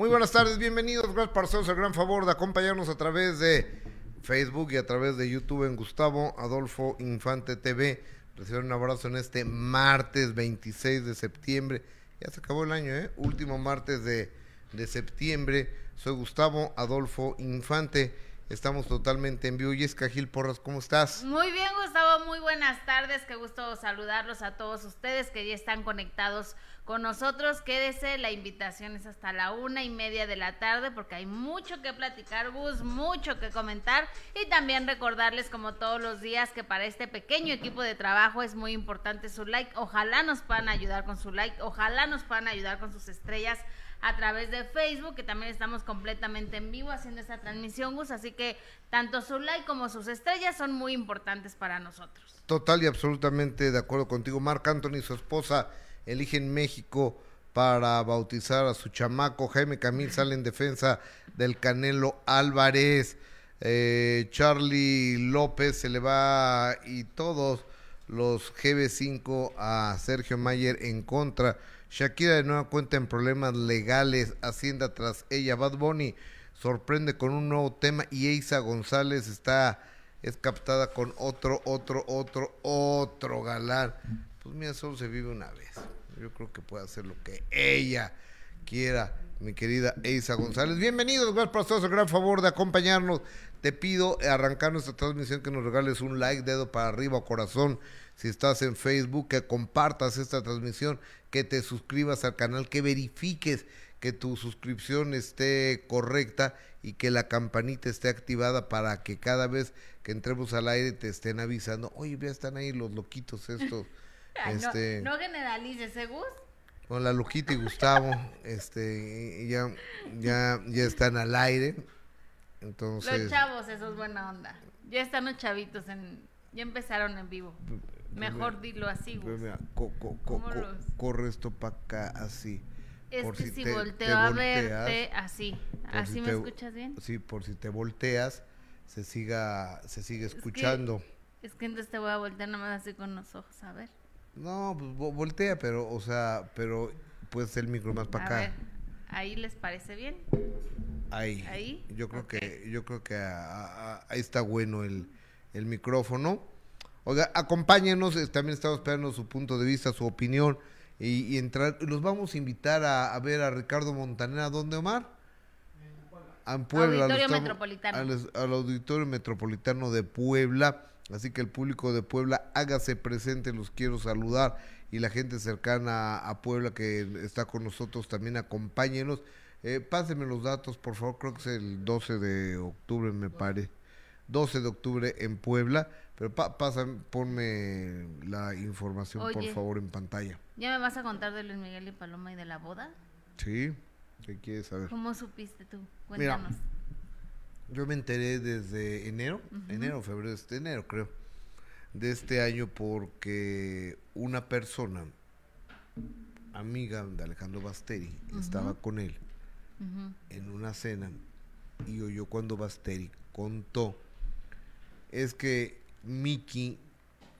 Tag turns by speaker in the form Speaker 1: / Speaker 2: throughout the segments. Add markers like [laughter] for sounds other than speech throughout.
Speaker 1: Muy buenas tardes, bienvenidos. Gracias por hacernos el gran favor de acompañarnos a través de Facebook y a través de YouTube en Gustavo Adolfo Infante TV. Reciban un abrazo en este martes 26 de septiembre. Ya se acabó el año, ¿eh? Último martes de, de septiembre. Soy Gustavo Adolfo Infante. Estamos totalmente en vivo. Yesca Gil Porras, ¿cómo estás?
Speaker 2: Muy bien, Gustavo. Muy buenas tardes. Qué gusto saludarlos a todos ustedes que ya están conectados con nosotros. Quédese, la invitación es hasta la una y media de la tarde porque hay mucho que platicar, Gus, mucho que comentar y también recordarles como todos los días que para este pequeño equipo de trabajo es muy importante su like. Ojalá nos puedan ayudar con su like, ojalá nos puedan ayudar con sus estrellas a través de Facebook, que también estamos completamente en vivo haciendo esta transmisión, Gus. Así que tanto su like como sus estrellas son muy importantes para nosotros.
Speaker 1: Total y absolutamente de acuerdo contigo. Marc Anthony su esposa eligen México para bautizar a su chamaco. Jaime Camil sale en defensa del Canelo Álvarez. Eh, Charlie López se le va y todos los GB5 a Sergio Mayer en contra. Shakira de nueva cuenta en problemas legales, Hacienda tras ella. Bad Bunny sorprende con un nuevo tema y Eiza González está es captada con otro, otro, otro, otro galán. Pues mira, solo se vive una vez. Yo creo que puede hacer lo que ella quiera, mi querida Eiza González. Bienvenidos, gracias por el gran favor de acompañarnos. Te pido arrancar nuestra transmisión que nos regales un like, dedo para arriba o corazón. Si estás en Facebook, que compartas esta transmisión que te suscribas al canal, que verifiques que tu suscripción esté correcta y que la campanita esté activada para que cada vez que entremos al aire te estén avisando, oye, ya están ahí los loquitos estos. [laughs]
Speaker 2: este, no, generalices, ¿eh, Gus?
Speaker 1: Con la loquita y Gustavo, este, ya, ya, ya están al aire. Entonces,
Speaker 2: los chavos, eso es buena onda. Ya están los chavitos en, ya empezaron en vivo. Mejor dilo así, Gus.
Speaker 1: corre esto para acá, así.
Speaker 2: Es por que si, volteo a verte, así. ¿Así me escuchas bien?
Speaker 1: Sí, por si te volteas, se siga, se sigue escuchando.
Speaker 2: es que entonces te voy a voltear nomás así con los ojos, a ver.
Speaker 1: No, pues voltea, pero, o sea, pero puedes el micro más para acá. Ver,
Speaker 2: ¿ahí les parece bien?
Speaker 1: Ahí. ¿Ahí? Yo creo que, yo creo que ahí está bueno el, el micrófono. Oiga, acompáñenos, también estamos esperando su punto de vista, su opinión y, entrar. Los vamos a invitar a, ver a Ricardo Montanera. ¿Dónde, Omar?
Speaker 2: En Puebla. Auditorio Metropolitano.
Speaker 1: Al, Auditorio Metropolitano de Puebla. Así que el público de Puebla, hágase presente, los quiero saludar. Y la gente cercana a, Puebla que está con nosotros también, acompáñenos. Eh, pásenme los datos, por favor, creo que es el 12 de octubre, me parece. 12 de octubre en Puebla. Pero pa pasa, ponme la información, por favor, en pantalla.
Speaker 2: ¿Ya me vas a contar de Luis Miguel y Paloma y de la boda?
Speaker 1: Sí, ¿qué quieres saber?
Speaker 2: ¿Cómo supiste tú? Cuéntanos.
Speaker 1: Yo me enteré desde enero, enero, febrero, este enero creo, de este año porque una persona, amiga de Alejandro Basteri, estaba con él en una cena y oyó cuando Basteri contó es que Miki,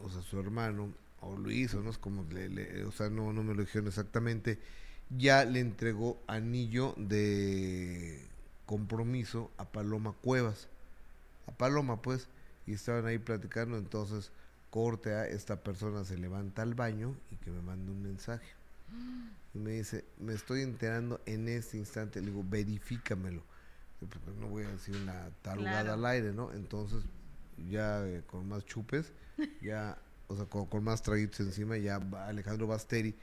Speaker 1: o sea, su hermano, o lo hizo, no es como, le, o sea, no, no me lo dijeron exactamente, ya le entregó anillo de compromiso a Paloma Cuevas. A Paloma, pues, y estaban ahí platicando, entonces corte a esta persona se levanta al baño y que me manda un mensaje. Y me dice, me estoy enterando en este instante, le digo, verifícamelo. Porque no voy a decir una tarugada al aire, ¿no? Entonces ya eh, con más chupes, [laughs] ya, o sea, con, más traguitos encima, ya Alejandro Basteri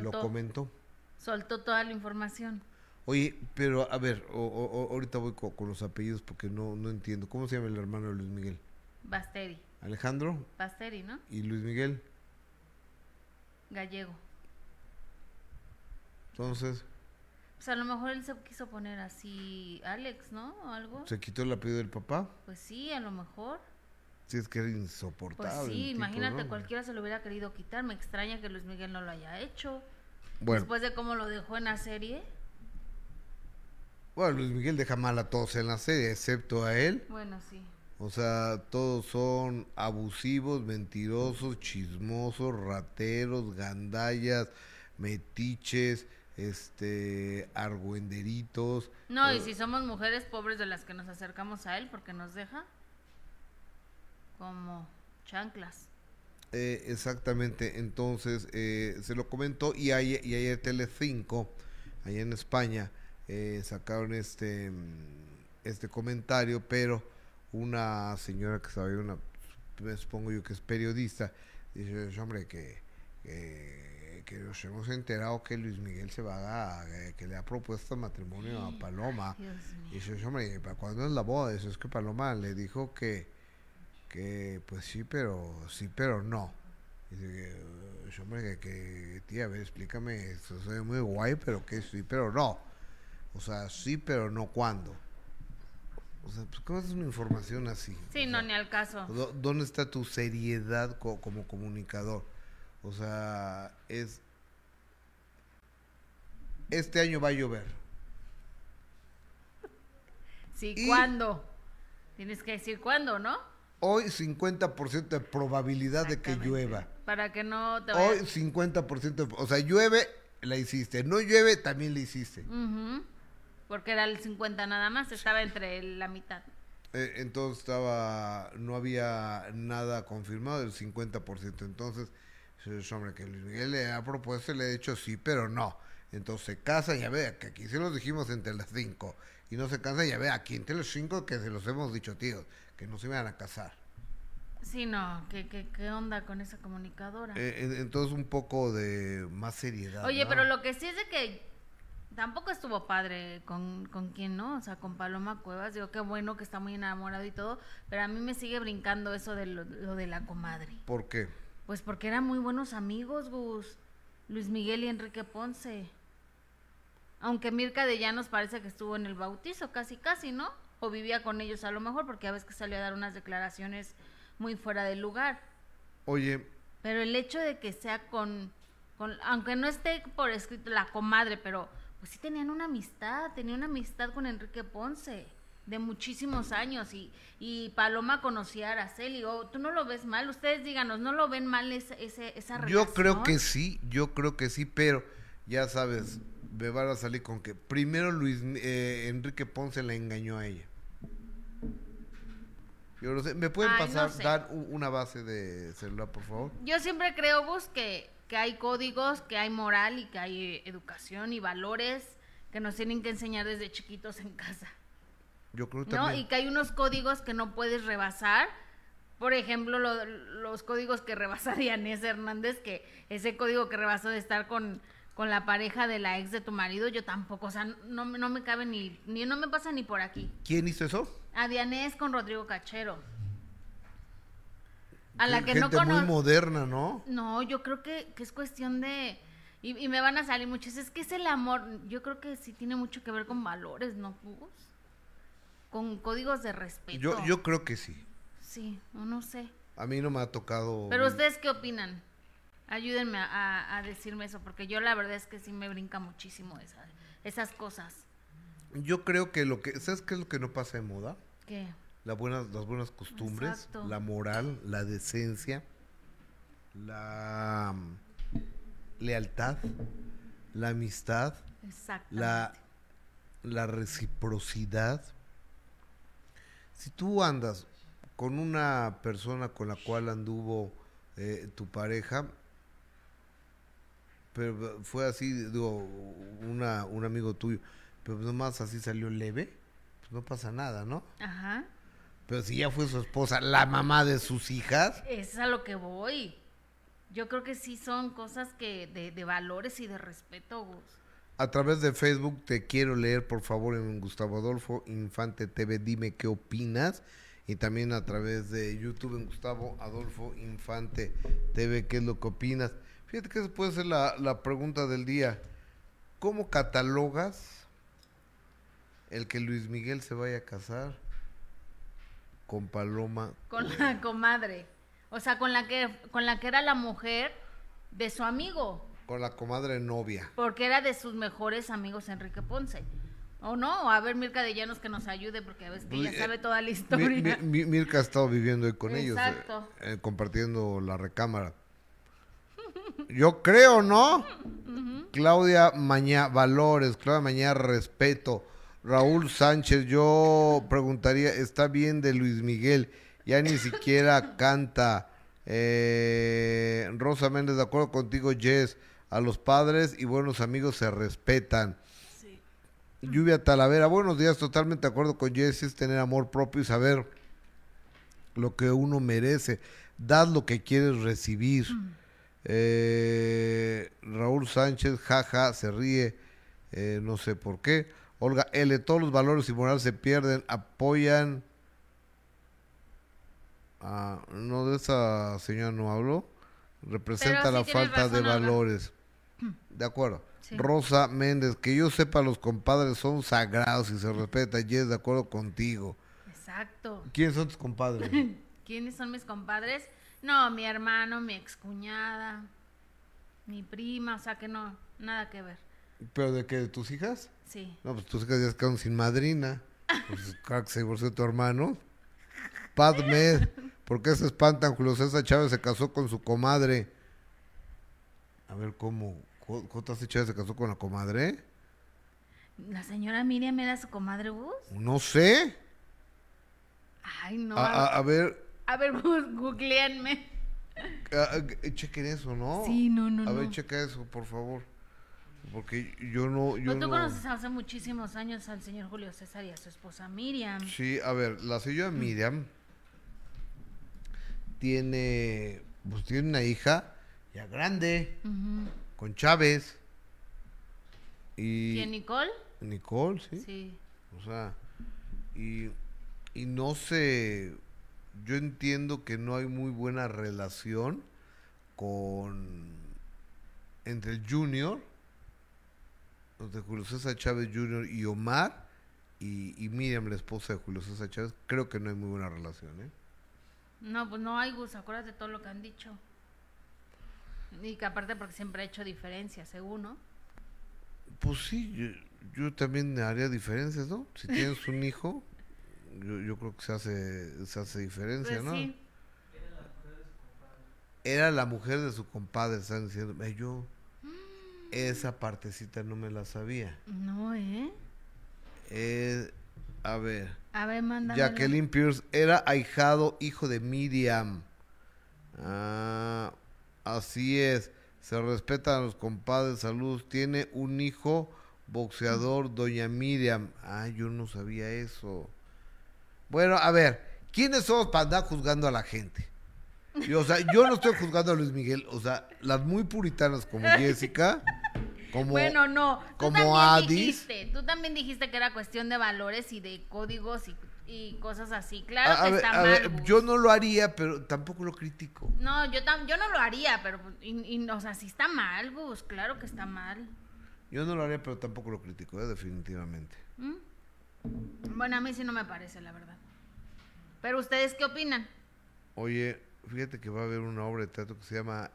Speaker 1: lo comentó.
Speaker 2: Soltó toda la información.
Speaker 1: Oye, pero a ver, ahorita voy con, los apellidos porque no, no entiendo. ¿Cómo se llama el hermano de Luis Miguel?
Speaker 2: Basteri.
Speaker 1: Alejandro.
Speaker 2: Basteri, ¿no?
Speaker 1: ¿Y Luis Miguel?
Speaker 2: Gallego.
Speaker 1: Entonces.
Speaker 2: Pues a lo mejor él se quiso poner así Alex, ¿no? O algo.
Speaker 1: ¿Se quitó el apellido del papá?
Speaker 2: Pues sí, a lo mejor.
Speaker 1: Sí, es que era insoportable.
Speaker 2: Pues sí, imagínate, cualquiera se lo hubiera querido quitar. Me extraña que Luis Miguel no lo haya hecho. Bueno. Después de cómo lo dejó en la serie.
Speaker 1: Bueno, Luis Miguel deja mal a todos en la serie, excepto a él.
Speaker 2: Bueno, sí.
Speaker 1: O sea, todos son abusivos, mentirosos, chismosos, rateros, gandallas, metiches, este, argüenderitos.
Speaker 2: No, y
Speaker 1: eh,
Speaker 2: si somos mujeres pobres de las que nos acercamos a él porque nos deja como chanclas.
Speaker 1: Eh, exactamente, entonces eh, se lo comentó y ayer, y ayer Telecinco, allá en España, eh, sacaron este, mm, este comentario, pero una señora que ahí, una, me supongo yo que es periodista, dice, hombre, que, que, que nos hemos enterado que Luis Miguel se va a, eh, que le ha propuesto matrimonio a Paloma. Y dice, hombre, ¿para cuándo es la boda? Eso es que Paloma le dijo que, que pues sí, pero sí, pero no. Dice que, "Eh, hombre, que, que, tía, a ver, explícame, eso se ve muy guay, pero que sí, pero no. O sea, sí, pero no cuándo. O sea, pues, ¿cómo es una información así?
Speaker 2: Sí,
Speaker 1: O
Speaker 2: no,
Speaker 1: sea,
Speaker 2: ni al caso.
Speaker 1: ¿dó- ¿Dónde está tu seriedad co- como comunicador? O sea, es... Este año va a llover.
Speaker 2: Sí,
Speaker 1: y-
Speaker 2: ¿cuándo? Tienes que decir cuándo, ¿no?
Speaker 1: Hoy 50% de probabilidad de que llueva.
Speaker 2: Para que no te
Speaker 1: Hoy
Speaker 2: vayas...
Speaker 1: 50%, de- o sea, llueve, la hiciste. No llueve, también la hiciste.
Speaker 2: Ujú. Porque era el 50 nada más, estaba entre la mitad.
Speaker 1: Eh, entonces estaba, no había nada confirmado del 50%. Entonces, es hombre, que Luis Miguel le ha propuesto le ha dicho sí, pero no. Entonces se casa, ya ve, que aquí se los dijimos entre las cinco. Y no se cansa, ya ve, aquí entre los cinco que se los hemos dicho, tíos, que no se iban a casar.
Speaker 2: Sí, no, ¿qué, qué, qué onda con esa comunicadora?
Speaker 1: Eh, en- entonces un poco de más seriedad.
Speaker 2: Oye,
Speaker 1: ¿no?
Speaker 2: pero lo que sí es de que tampoco estuvo padre con, con quién, ¿no? O sea, con Paloma Cuevas. Digo, qué bueno que está muy enamorado y todo, pero a mí me sigue brincando eso de lo, lo de la comadre.
Speaker 1: ¿Por qué?
Speaker 2: Pues porque eran muy buenos amigos, Gus. Luis Miguel y Enrique Ponce. Aunque Mirka de Llanos parece que estuvo en el bautizo, casi, casi, ¿no? O vivía con ellos a lo mejor, porque a veces que salió a dar unas declaraciones muy fuera del lugar.
Speaker 1: Oye,
Speaker 2: Pero el hecho de que sea con, con aunque no esté por escrito la comadre, pero pues sí tenían una amistad, tenía una amistad con Enrique Ponce de muchísimos años y, y Paloma conocía a Araceli, o tú no lo ves mal, ustedes díganos, ¿no lo ven mal ese, ese, esa relación?
Speaker 1: Yo creo que sí, yo creo que sí, pero ya sabes, me van a salir con que primero Luis eh, Enrique Ponce la engañó a ella. Yo no sé, ¿me pueden
Speaker 2: Ay, no
Speaker 1: pasar,
Speaker 2: sé.
Speaker 1: dar una base de celular, por favor?
Speaker 2: Yo siempre creo, Gus, que, que hay códigos, que hay moral y que hay eh, educación y valores que nos tienen que enseñar desde chiquitos en casa.
Speaker 1: Yo creo
Speaker 2: ¿no?
Speaker 1: también.
Speaker 2: Y que hay unos códigos que no puedes rebasar. Por ejemplo, lo- los códigos que rebasa [laughs] Dianés Hernández, que ese código que rebasó de estar con, con la pareja de la ex de tu marido, yo tampoco, o sea, no, no me cabe ni, ni, no me pasa ni por aquí.
Speaker 1: ¿Quién hizo eso?
Speaker 2: A Dianés con Rodrigo Cachero. A la que no
Speaker 1: Gente muy
Speaker 2: conozco.
Speaker 1: moderna, ¿no?
Speaker 2: No, yo creo que, que es cuestión de... Y, y me van a salir muchos. Es que es el amor. Yo creo que sí tiene mucho que ver con valores, ¿no, Gus? Con códigos de respeto.
Speaker 1: Yo, yo creo que sí.
Speaker 2: Sí, no, no sé.
Speaker 1: A mí no me ha tocado.
Speaker 2: Pero ustedes qué opinan? Ayúdenme a, a- a decirme eso, porque yo la verdad es que sí me brinca muchísimo esa- esas cosas.
Speaker 1: Yo creo que lo que. ¿Sabes qué es lo que no pasa de moda?
Speaker 2: ¿Qué?
Speaker 1: La buenas, las buenas costumbres,
Speaker 2: Exacto.
Speaker 1: la moral, la decencia, la mm, lealtad, la amistad, la, la reciprocidad. Si tú andas con una persona con la cual anduvo eh, tu pareja, pero fue así, digo, una, un amigo tuyo, pero nomás así salió leve, pues no pasa nada, ¿no?
Speaker 2: Ajá.
Speaker 1: Pero si ya fue su esposa, la mamá de sus hijas,
Speaker 2: Es a lo que voy. Yo creo que sí son cosas que de, de valores y de respeto, Gus.
Speaker 1: a través de Facebook te quiero leer, por favor, en Gustavo Adolfo Infante TV, dime qué opinas. Y también a través de YouTube en Gustavo Adolfo Infante TV, qué es lo que opinas. Fíjate que esa puede ser la, la pregunta del día. ¿Cómo catalogas el que Luis Miguel se vaya a casar con Paloma?
Speaker 2: Con la [laughs] comadre. O sea, con la que, con la que era la mujer de su amigo.
Speaker 1: Con la comadre novia.
Speaker 2: Porque era de sus mejores amigos Enrique Ponce. ¿O no? A ver, Mirka de Llanos que nos ayude, porque a veces que ella sabe toda la historia.
Speaker 1: mi- mi- Mirka ha estado viviendo ahí con ellos, eh,
Speaker 2: Exacto.
Speaker 1: eh, compartiendo la recámara. Yo creo, ¿no? Claudia Mañá, valores. Claudia Mañá, respeto. Raúl Sánchez, yo preguntaría, ¿está bien de Luis Miguel? Ya ni siquiera canta. Eh, Rosa Méndez, de acuerdo contigo, Jess. A los padres y buenos amigos se respetan. Lluvia Talavera, buenos días, totalmente de acuerdo con Jess, es tener amor propio y saber lo que uno merece. Dad lo que quieres recibir. Eh, Raúl Sánchez, jaja, se ríe, eh, no sé por qué. Olga L, todos los valores y morales se pierden, apoyan. Ah, no, de esa señora no hablo. Representa
Speaker 2: sí
Speaker 1: la falta de
Speaker 2: Olga.
Speaker 1: valores. [clears throat] De acuerdo.
Speaker 2: Sí.
Speaker 1: Rosa Méndez, que yo sepa, los compadres son sagrados y se respeta. Yes, de acuerdo contigo.
Speaker 2: Exacto.
Speaker 1: ¿Quiénes son tus compadres? [laughs]
Speaker 2: ¿Quiénes son mis compadres? No, mi hermano, mi excuñada, mi prima, o sea que no, nada que ver.
Speaker 1: ¿Pero de qué? ¿De tus hijas?
Speaker 2: Sí.
Speaker 1: No, pues tus hijas ya se quedaron sin madrina. Pues [laughs] claro que se divorció de tu hermano. Padmed, ¿por qué se espantan? Julio César Chávez se casó con su comadre. A ver, ¿cómo? ¿Cómo cómo te has Chávez se casó con la comadre?
Speaker 2: ¿La señora Miriam era su comadre Bus?
Speaker 1: No sé.
Speaker 2: Ay, no.
Speaker 1: A,
Speaker 2: A,
Speaker 1: a- ver,
Speaker 2: a ver, [laughs] googleenme.
Speaker 1: a- a- chequen eso, ¿no?
Speaker 2: Sí, no, no,
Speaker 1: A ver,
Speaker 2: no.
Speaker 1: checa eso, por favor. Porque yo no... Yo
Speaker 2: Pues tú
Speaker 1: no...
Speaker 2: conoces hace muchísimos años al señor Julio César y a su esposa Miriam.
Speaker 1: Sí, a ver, la señora Miriam tiene, pues tiene una hija ya grande, con Chávez. Y
Speaker 2: ¿Quién, Nicole?
Speaker 1: Nicole, sí.
Speaker 2: Sí.
Speaker 1: O sea, y, y no sé, yo entiendo que no hay muy buena relación con, entre el Junior, entre Julio César Chávez Junior y Omar, y, y Miriam, la esposa de Julio César Chávez, creo que no hay muy buena relación, ¿eh?
Speaker 2: No, pues no hay Gus, acuérdate de todo lo que han dicho. Y que aparte porque siempre ha hecho diferencias, según, ¿no?
Speaker 1: Pues sí, yo, yo también haría diferencias, ¿no? Si tienes un [laughs] hijo, yo, yo creo que se hace, se hace diferencia,
Speaker 2: Pues
Speaker 1: ¿no?
Speaker 2: sí.
Speaker 1: Era la mujer de su compadre, están diciendo. "Ay, Yo esa partecita no me la sabía.
Speaker 2: No, ¿eh?
Speaker 1: Eh, a ver,
Speaker 2: A ver, mándame.
Speaker 1: Jacqueline Pierce era ahijado, hijo de Miriam. Ah, así es. Se respetan a los compadres, salud. Tiene un hijo boxeador, doña Miriam. Ah, yo no sabía eso. Bueno, a ver, ¿quiénes somos para andar juzgando a la gente? Yo, o sea, yo no estoy juzgando a Luis Miguel. O sea, las muy puritanas como [laughs] Jessica, como...
Speaker 2: Bueno, no. Tú
Speaker 1: como
Speaker 2: también dijiste, tú también dijiste que era cuestión de valores y de códigos y, y cosas así. Claro
Speaker 1: a,
Speaker 2: que está mal.
Speaker 1: ver, yo no lo haría, pero tampoco lo critico.
Speaker 2: No, yo, tam- yo no lo haría, pero, y, y, o sea, sí está mal, Gus, claro que está mal.
Speaker 1: Yo no lo haría, pero tampoco lo critico, ¿eh? definitivamente.
Speaker 2: ¿Mm? Bueno, a mí sí no me parece, la verdad. Pero ustedes qué opinan?
Speaker 1: Oye, fíjate que va a haber una obra de teatro que se llama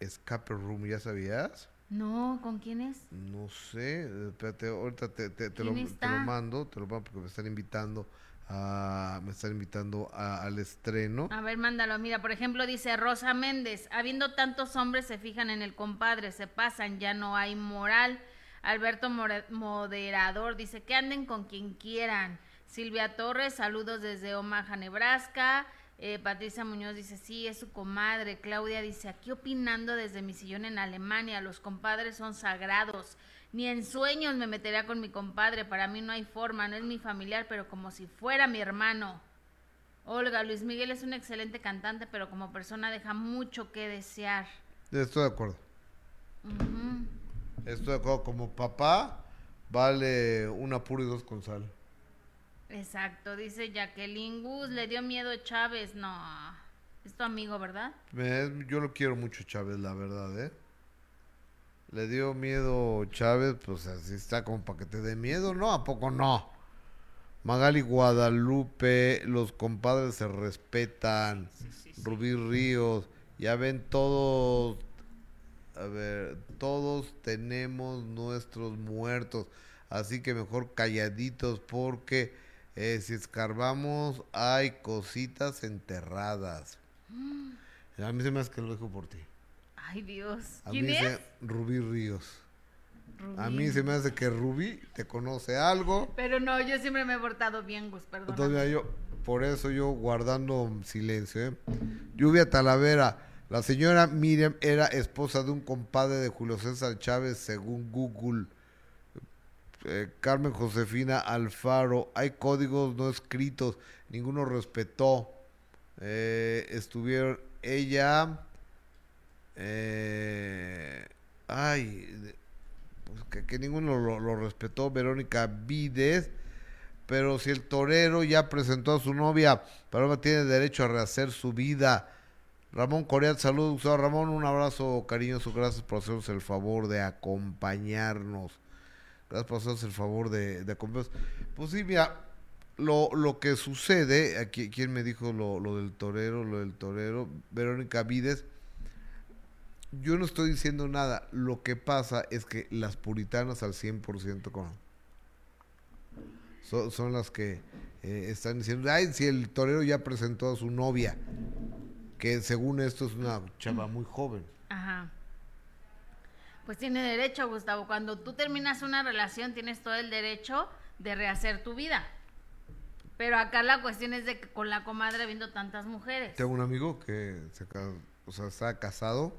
Speaker 1: Escape Room, ¿ya sabías?
Speaker 2: No, ¿con quién es?
Speaker 1: No sé, espérate, ahorita te, te- te lo,
Speaker 2: ¿Quién
Speaker 1: te lo mando, te lo mando porque me están invitando a, me están invitando a- al estreno.
Speaker 2: A ver, mándalo. Mira, por ejemplo, dice Rosa Méndez, habiendo tantos hombres se fijan en el compadre, se pasan, ya no hay moral. Alberto More- Moderador dice que anden con quien quieran. Silvia Torres, saludos desde Omaha, Nebraska. Eh, Patricia Muñoz dice, sí, es su comadre. Claudia dice, aquí opinando desde mi sillón en Alemania, los compadres son sagrados. Ni en sueños me metería con mi compadre, para mí no hay forma, no es mi familiar, pero como si fuera mi hermano. Olga, Luis Miguel es un excelente cantante, pero como persona deja mucho que desear.
Speaker 1: Estoy de acuerdo. Estoy de acuerdo. Como papá, vale una pura y dos con sal.
Speaker 2: Exacto, dice Jacqueline Gus, le dio miedo Chávez. No, es tu amigo, ¿verdad?
Speaker 1: Me- yo lo quiero mucho, Chávez, la verdad, ¿eh? Le dio miedo Chávez, pues así está como para que te dé miedo, ¿no? ¿A poco no? Magali Guadalupe, los compadres se respetan. Rubí Ríos, ya ven todos, a ver, todos tenemos nuestros muertos, así que mejor calladitos porque eh, si escarbamos hay cositas enterradas. [gasps] A mí se me hace que lo dejo por ti.
Speaker 2: Ay, Dios.
Speaker 1: A
Speaker 2: ¿Quién
Speaker 1: mí
Speaker 2: es?
Speaker 1: se Rubí Ríos. A mí se me hace que Rubí te conoce algo.
Speaker 2: Pero no, yo siempre me he portado bien, Gus, perdón.
Speaker 1: Entonces, yo, por eso yo guardando silencio. ¿eh? Lluvia Talavera. La señora Miriam era esposa de un compadre de Julio César Chávez, según Google. Eh, Carmen Josefina Alfaro. Hay códigos no escritos. Ninguno respetó. Eh, estuvieron ella. eh, ay, pues que, ninguno lo, respetó. Verónica Vides. Pero si el torero ya presentó a su novia, Paloma tiene derecho a rehacer su vida. Ramón Corea, saludos. Ramón, un abrazo cariñoso. Gracias por hacernos el favor de acompañarnos. Gracias el favor de, de acompañarnos. Pues sí, mira, lo, lo que sucede, aquí, ¿quién me dijo lo, lo del torero? Lo del torero, Verónica Vides. Yo no estoy diciendo nada. Lo que pasa es que las puritanas al 100% con son, son las que eh, están diciendo, ay, si el torero ya presentó a su novia, que según esto es una chava muy joven.
Speaker 2: Ajá. Pues tiene derecho, Gustavo. Cuando tú terminas una relación, tienes todo el derecho de rehacer tu vida. Pero acá la cuestión es de que con la comadre viendo tantas mujeres.
Speaker 1: Tengo un amigo que se, o sea, está casado,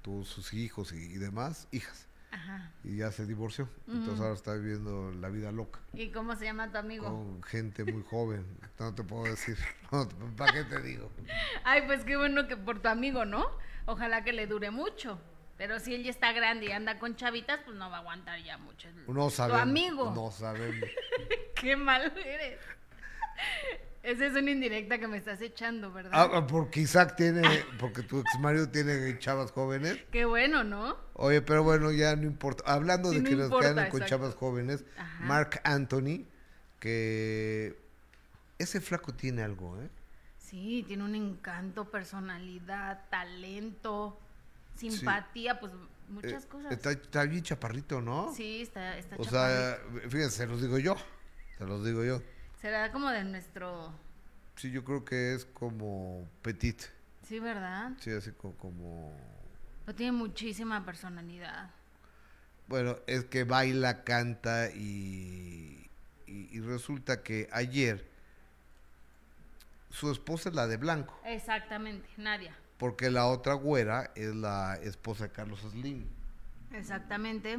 Speaker 1: tuvo sus hijos y, y demás, hijas,
Speaker 2: Ajá.
Speaker 1: y ya se divorció. Entonces ahora está viviendo la vida loca.
Speaker 2: ¿Y cómo se llama tu amigo?
Speaker 1: Con gente muy joven, no te puedo decir, [laughs] no, ¿para qué te digo?
Speaker 2: Ay, pues qué bueno que por tu amigo, ¿no? Ojalá que le dure mucho. Pero si él ya está grande y anda con chavitas, pues no va a aguantar ya mucho.
Speaker 1: No sabemos.
Speaker 2: Tu amigo.
Speaker 1: No sabemos. [laughs]
Speaker 2: Qué malo eres. Esa es una indirecta que me estás echando, ¿verdad?
Speaker 1: Ah, porque Isaac tiene, porque tu ex marido tiene chavas jóvenes.
Speaker 2: Qué bueno, ¿no?
Speaker 1: Oye, pero bueno, ya no importa. Hablando
Speaker 2: Sí,
Speaker 1: de
Speaker 2: no
Speaker 1: que nos quedan con chavas jóvenes,
Speaker 2: Ajá.
Speaker 1: Mark Anthony, que ese flaco tiene algo, ¿eh?
Speaker 2: Sí, tiene un encanto, personalidad, talento, simpatía, pues muchas
Speaker 1: Eh,
Speaker 2: cosas.
Speaker 1: Está, está bien chaparrito, ¿no?
Speaker 2: Sí, está, está
Speaker 1: O
Speaker 2: chaparrito.
Speaker 1: sea, fíjense, se los digo yo. Se los digo yo.
Speaker 2: Será como de nuestro...
Speaker 1: Sí, yo creo que es como petit.
Speaker 2: Sí, ¿verdad?
Speaker 1: Sí, así co- como...
Speaker 2: Pero tiene muchísima personalidad.
Speaker 1: Bueno, es que baila, canta y, y, y resulta que ayer su esposa es la de blanco,
Speaker 2: Exactamente, Nadia.
Speaker 1: Porque la otra güera es la esposa de Carlos Slim.
Speaker 2: Exactamente.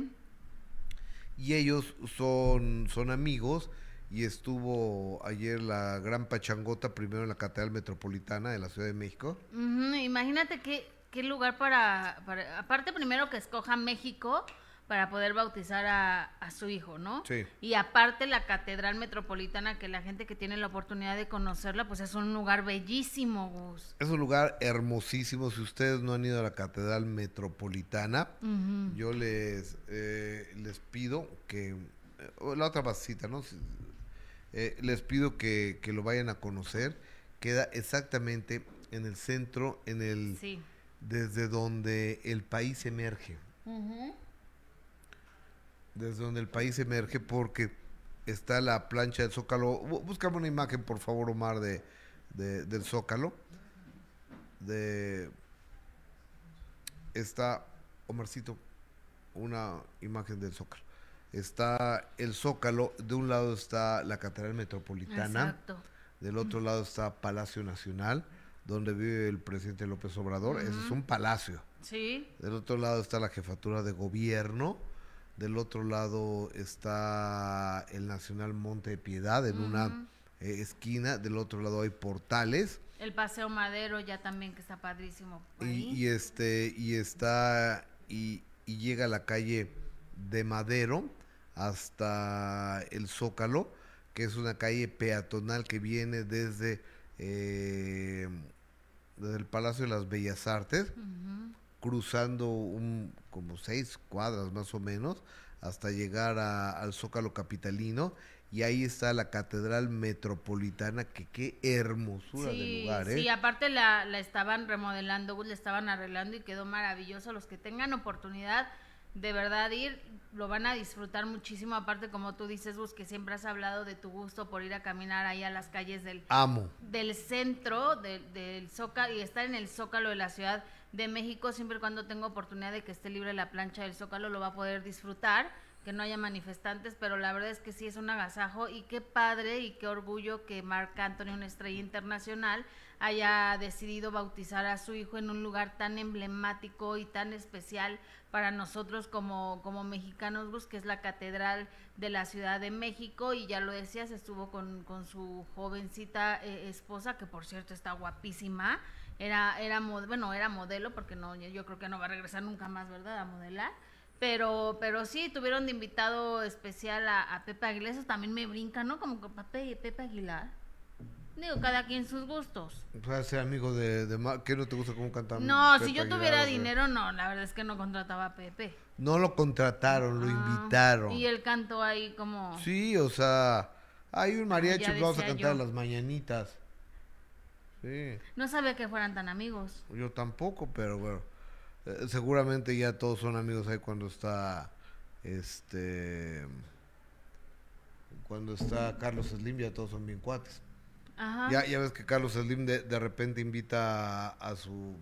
Speaker 1: Y ellos son, son amigos y estuvo ayer la gran pachangota primero en la Catedral Metropolitana de la Ciudad de México.
Speaker 2: Ujú, Imagínate qué, qué lugar para, para... Aparte primero que escoja México para poder bautizar a, a su hijo, ¿no?
Speaker 1: Sí.
Speaker 2: Y aparte la Catedral Metropolitana, que la gente que tiene la oportunidad de conocerla, pues es un lugar bellísimo, Gus.
Speaker 1: Es un lugar hermosísimo. Si ustedes no han ido a la Catedral Metropolitana, yo les, eh, les pido que... eh, la otra basita, ¿no? Eh, les pido que, que lo vayan a conocer. Queda exactamente en el centro, en el
Speaker 2: Sí.
Speaker 1: desde donde el país emerge.
Speaker 2: Ujú.
Speaker 1: Desde donde el país emerge porque está la plancha del Zócalo. Bú- Búscame una imagen, por favor, Omar, de, de- del Zócalo. De está Omarcito, una imagen del Zócalo. Está el Zócalo, de un lado está la Catedral Metropolitana,
Speaker 2: Exacto.
Speaker 1: del otro lado está Palacio Nacional, donde vive el presidente López Obrador. Ese es un palacio.
Speaker 2: Sí.
Speaker 1: Del otro lado está la jefatura de gobierno. Del otro lado está el Nacional Monte de Piedad en una eh, esquina. Del otro lado hay portales.
Speaker 2: El Paseo Madero ya también que está padrísimo.
Speaker 1: Y,
Speaker 2: ahí.
Speaker 1: y este y está y, y llega a la calle de Madero hasta el Zócalo, que es una calle peatonal que viene desde eh, desde el Palacio de las Bellas Artes. Cruzando un, como seis cuadras más o menos hasta llegar a- al Zócalo Capitalino y ahí está la Catedral Metropolitana, que qué hermosura de lugar, ¿eh?
Speaker 2: sí, aparte la, la estaban remodelando, la estaban arreglando y quedó maravilloso. Los que tengan oportunidad de verdad ir, lo van a disfrutar muchísimo. Aparte, como tú dices, Gus, que siempre has hablado de tu gusto por ir a caminar ahí a las calles del,
Speaker 1: Amo.
Speaker 2: del centro de- del Zócalo y estar en el Zócalo de la Ciudad de México, siempre y cuando tenga oportunidad de que esté libre la plancha del Zócalo, lo va a poder disfrutar, que no haya manifestantes, pero la verdad es que sí es un agasajo y qué padre y qué orgullo que Marc Anthony, una estrella internacional, haya decidido bautizar a su hijo en un lugar tan emblemático y tan especial para nosotros como, como mexicanos, Gus, que es la Catedral de la Ciudad de México. Y ya lo decías, estuvo con, con su jovencita eh, esposa, que por cierto está guapísima. Era, era, bueno, era modelo, porque no, yo creo que no va a regresar nunca más, ¿verdad? A modelar. Pero, pero sí, tuvieron de invitado especial a, a Pepe Aguilar. Eso también me brinca, ¿no? Como que Pepe, Pepe Aguilar. Digo, cada quien sus gustos.
Speaker 1: Ser amigo de, de ¿Qué no te gusta cómo canta?
Speaker 2: No, si yo tuviera dinero, no. La verdad es que no contrataba a Pepe.
Speaker 1: No lo contrataron, lo ah, invitaron.
Speaker 2: Y él cantó ahí como...
Speaker 1: Sí, o sea... Hay un mariachi, vamos a cantar las mañanitas.
Speaker 2: Sí. No sabía que fueran tan amigos.
Speaker 1: Yo tampoco, pero bueno. Eh, seguramente ya todos son amigos ahí cuando está... Este... Cuando está Carlos Slim, ya todos son bien cuates. Ya, ya ves que Carlos Slim de, de repente invita a, su,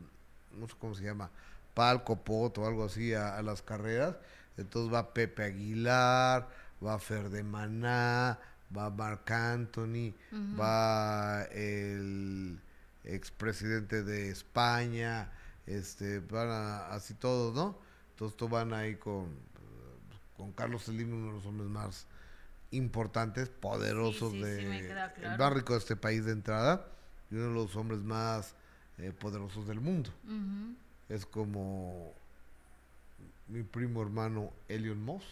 Speaker 1: no sé cómo se llama, palco, pot o algo así a, las carreras. Entonces va Pepe Aguilar, va Fer de Maná, va Marc Anthony, va el expresidente de España, este, van así todos, ¿no? Entonces todos van ahí con, con Carlos Slim, uno de los hombres más importantes, poderosos de el más rico de este país de entrada y uno de los hombres más eh, poderosos del mundo. Es como mi primo hermano Elion Moss.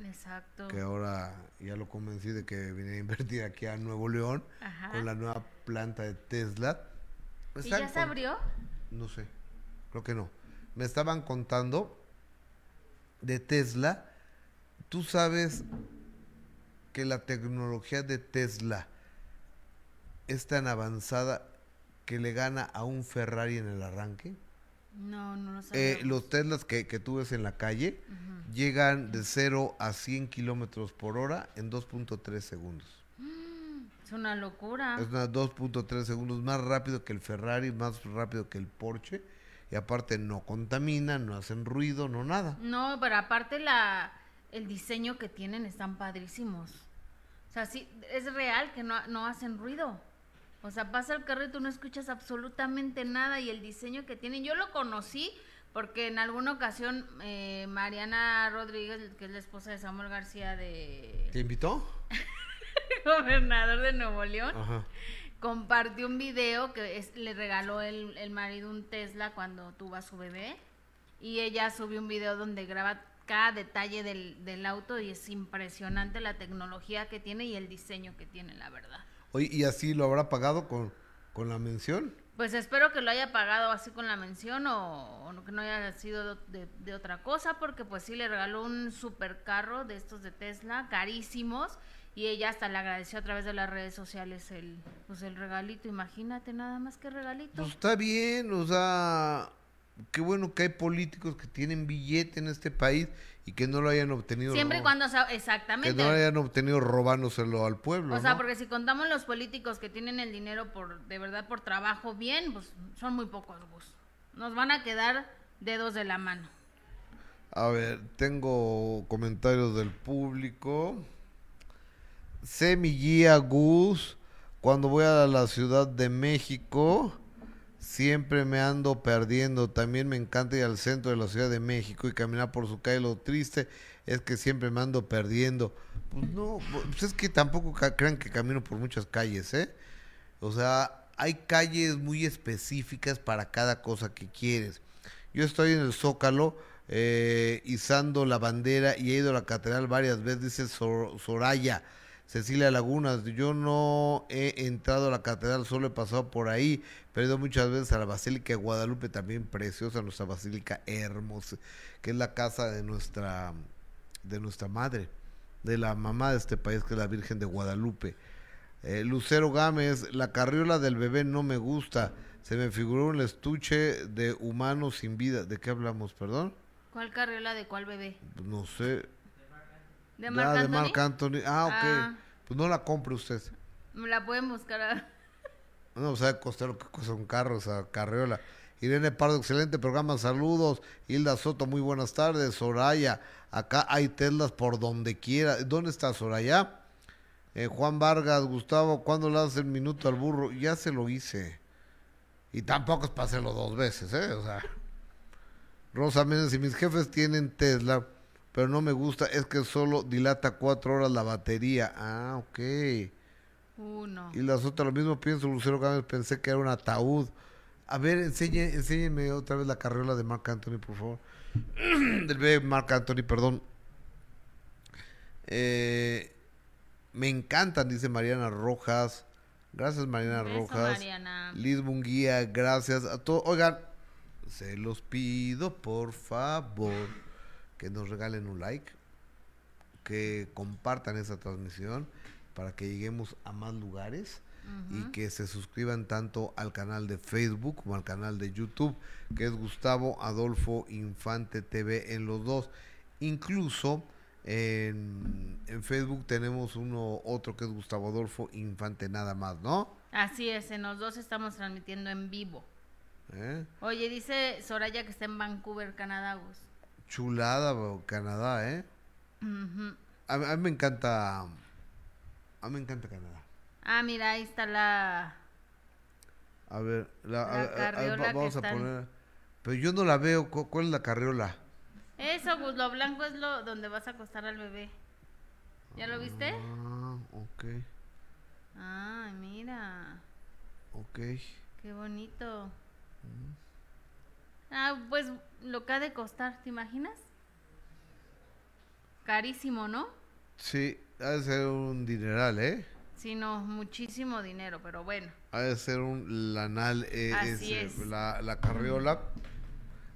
Speaker 2: Exacto.
Speaker 1: Que ahora ya lo convencí de que viene a invertir aquí a Nuevo León con la nueva planta de Tesla.
Speaker 2: ¿Y ya se abrió?
Speaker 1: No sé, creo que no. Me estaban contando de Tesla. Tú sabes que la tecnología de Tesla es tan avanzada que le gana a un Ferrari en el arranque?
Speaker 2: No, no lo
Speaker 1: eh, los Teslas que, que, tú ves en la calle llegan de 0 a 100 kilómetros por hora en 2.3 segundos.
Speaker 2: Es una locura.
Speaker 1: Es una 2.3 segundos más rápido que el Ferrari, más rápido que el Porsche. Y aparte no contaminan, no hacen ruido, no nada.
Speaker 2: No, pero aparte la el diseño que tienen están padrísimos. O sea, sí, es real que no, no hacen ruido. O sea, pasa el carrito, no escuchas absolutamente nada y el diseño que tienen. Yo lo conocí porque en alguna ocasión eh, Mariana Rodríguez, que es la esposa de Samuel García de...
Speaker 1: ¿Te invitó? [laughs] [laughs]
Speaker 2: gobernador de Nuevo León. Compartió un video que le regaló el, el marido un Tesla cuando tuvo a su bebé. Y ella subió un video donde graba cada detalle del, del, auto y es impresionante la tecnología que tiene y el diseño que tiene, la verdad.
Speaker 1: Oye, ¿y así lo habrá pagado con, con la mención?
Speaker 2: Pues espero que lo haya pagado así con la mención o, que no haya sido de, de, otra cosa, porque pues sí le regaló un supercarro de estos de Tesla, carísimos, y ella hasta le agradeció a través de las redes sociales el, pues el regalito, imagínate nada más que regalito.
Speaker 1: Pues está bien, o sea, qué bueno que hay políticos que tienen billete en este país y que no lo hayan obtenido.
Speaker 2: Siempre y cuando, exactamente.
Speaker 1: Que no lo hayan obtenido robándoselo al pueblo.
Speaker 2: O sea, porque si contamos los políticos que tienen el dinero por, de verdad, por trabajo bien, pues son muy pocos, Gus. Nos van a quedar dedos de la mano.
Speaker 1: A ver, tengo comentarios del público. Sé mi guía Gus cuando voy a la Ciudad de México Siempre me ando perdiendo. También me encanta ir al centro de la Ciudad de México y caminar por su calle. Lo triste es que siempre me ando perdiendo. Pues no, pues es que tampoco crean que camino por muchas calles, ¿eh? O sea, hay calles muy específicas para cada cosa que quieres. Yo estoy en el Zócalo eh, izando la bandera y he ido a la catedral varias veces, dice Soraya. Cecilia Lagunas, yo no he entrado a la catedral, solo he pasado por ahí, pero he ido muchas veces a la Basílica de Guadalupe, también preciosa, nuestra Basílica hermosa, que es la casa de nuestra, de nuestra madre, de la mamá de este país, que es la Virgen de Guadalupe. Eh, Lucero Gámez, la carriola del bebé no me gusta, se me figuró un estuche de humanos sin vida. ¿De qué hablamos, perdón?
Speaker 2: ¿Cuál carriola de cuál bebé?
Speaker 1: No sé.
Speaker 2: ¿De Marc
Speaker 1: Anthony? Ah, ok. Ah. Pues no la compre usted.
Speaker 2: Me la pueden buscar. [laughs]
Speaker 1: No, o sea, costar lo que cuesta un carro, o sea, carriola. Irene Pardo, excelente programa, saludos. Hilda Soto, muy buenas tardes. Soraya, acá hay telas por donde quiera. ¿Dónde está Soraya? Eh, Juan Vargas, Gustavo, ¿cuándo le das el minuto al burro? Ya se lo hice. Y tampoco es para hacerlo dos veces, ¿eh? O sea. Rosa Méndez, y mis jefes tienen Tesla, pero no me gusta, es que solo dilata cuatro horas la batería. Ah, ok.
Speaker 2: Uno.
Speaker 1: Y las otras, lo mismo pienso, Lucero Gámez, pensé que era un ataúd. A ver, enseñe, enséñeme otra vez la carriola de Marc Anthony, por favor. [clears throat] Del bebé Marc Anthony, perdón. Eh, me encantan, dice Mariana Rojas. Gracias, Mariana Rojas.
Speaker 2: Mariana.
Speaker 1: Liz Munguía, gracias a todos. Oigan, se los pido, por favor, que nos regalen un like, que compartan esa transmisión para que lleguemos a más lugares y que se suscriban tanto al canal de Facebook como al canal de YouTube, que es Gustavo Adolfo Infante TV en los dos. Incluso en, en Facebook tenemos uno otro que es Gustavo Adolfo Infante nada más, ¿no?
Speaker 2: Así es, en los dos estamos transmitiendo en vivo.
Speaker 1: ¿Eh?
Speaker 2: Oye, dice Soraya que está en Vancouver, Canadá, Gus.
Speaker 1: Chulada, bro, Canadá, ¿eh? A, mí- a mí me encanta. A mí me encanta Canadá.
Speaker 2: Ah, mira, ahí está la...
Speaker 1: A ver, la,
Speaker 2: La
Speaker 1: a- a- vamos a
Speaker 2: están-
Speaker 1: poner. Pero yo no la veo. ¿cu- ¿Cuál es la carriola?
Speaker 2: Eso, Gus, lo blanco es lo donde vas a acostar al bebé. ¿Ya lo viste?
Speaker 1: Ah, ok,
Speaker 2: Ay, mira,
Speaker 1: ok.
Speaker 2: qué bonito. Ah, pues lo que ha de costar, ¿te imaginas? Carísimo, ¿no?
Speaker 1: Sí, ha de ser un dineral, ¿eh?
Speaker 2: Sí, no, muchísimo dinero, pero bueno.
Speaker 1: Ha de ser un lanal eh,
Speaker 2: Así
Speaker 1: ese,
Speaker 2: es.
Speaker 1: La, la carriola.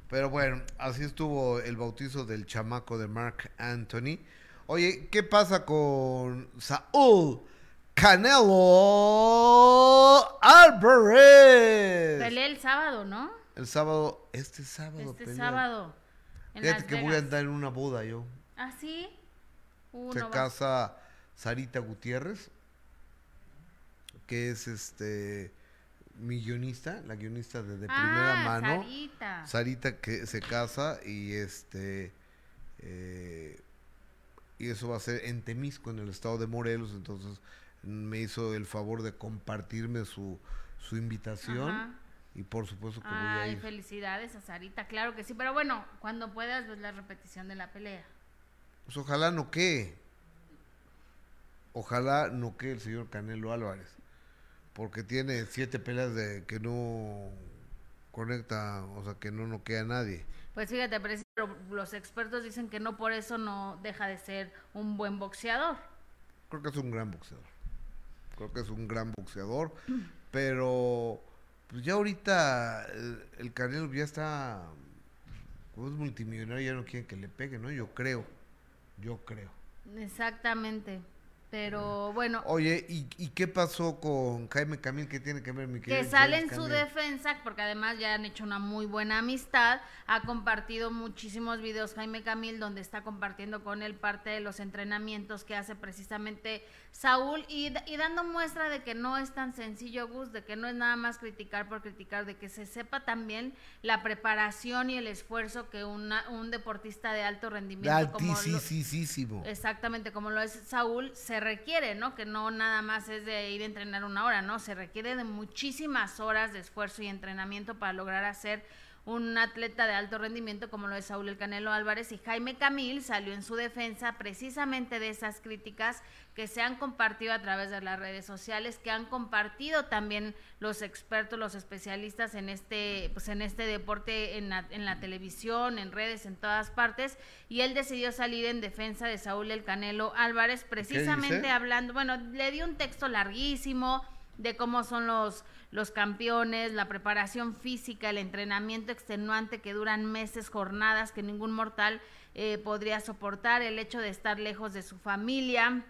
Speaker 1: Pero bueno, así estuvo el bautizo del chamaco de Mark Anthony. Oye, ¿qué pasa con Saúl Canelo Álvarez?
Speaker 2: El sábado, ¿no?
Speaker 1: El sábado, este sábado.
Speaker 2: Este
Speaker 1: pelea.
Speaker 2: sábado. En
Speaker 1: Fíjate
Speaker 2: Las
Speaker 1: que voy a andar en una boda yo.
Speaker 2: ¿Ah, sí? Uh,
Speaker 1: Se
Speaker 2: no
Speaker 1: casa Sarita Gutiérrez, que es este mi guionista, la guionista de, de primera
Speaker 2: ah,
Speaker 1: mano.
Speaker 2: Sarita.
Speaker 1: Sarita que se casa y este eh, y eso va a ser en Temisco, en el estado de Morelos, entonces me hizo el favor de compartirme su, su invitación
Speaker 2: Ajá.
Speaker 1: Y por supuesto que voy a
Speaker 2: Ay,
Speaker 1: ir.
Speaker 2: felicidades a Sarita, claro que sí. Pero bueno, cuando puedas, ves la repetición de la pelea.
Speaker 1: Pues ojalá no que. Ojalá no que el señor Canelo Álvarez. Porque tiene siete peleas de que no conecta, o sea, que no noquea a nadie.
Speaker 2: Pues fíjate, pero los expertos dicen que no por eso no deja de ser un buen boxeador.
Speaker 1: Creo que es un gran boxeador. Creo que es un gran boxeador. [clears throat] Pero, pues ya ahorita el, el Canelo ya está. Como es multimillonario, ya no quieren que le pegue, ¿no? Yo creo. Yo creo.
Speaker 2: Exactamente. Pero bueno,
Speaker 1: Oye, ¿y, y qué pasó con Jaime Camil? ¿Qué tiene que ver, mi querido
Speaker 2: que sale en su defensa, porque además ya han hecho una muy buena amistad, ha compartido muchísimos videos Jaime Camil donde está compartiendo con él parte de los entrenamientos que hace precisamente Saúl y, y dando muestra de que no es tan sencillo, Gus, de que no es nada más criticar por criticar, de que se sepa también la preparación y el esfuerzo que una, un deportista de alto rendimiento como lo-. Exactamente, como lo es Saúl, se requiere, ¿no? Que no nada más es de ir a entrenar una hora, ¿no? Se requiere de muchísimas horas de esfuerzo y entrenamiento para lograr hacer un atleta de alto rendimiento como lo es Saúl El Canelo Álvarez y Jaime Camil salió en su defensa precisamente de esas críticas que se han compartido a través de las redes sociales, que han compartido también los expertos, los especialistas en este, pues en este deporte, en la, en la televisión, en redes, en todas partes, y él decidió salir en defensa de Saúl El Canelo Álvarez, precisamente hablando, bueno, le dio un texto larguísimo de cómo son los, los campeones, la preparación física, el entrenamiento extenuante que duran meses, jornadas que ningún mortal eh, podría soportar, el hecho de estar lejos de su familia,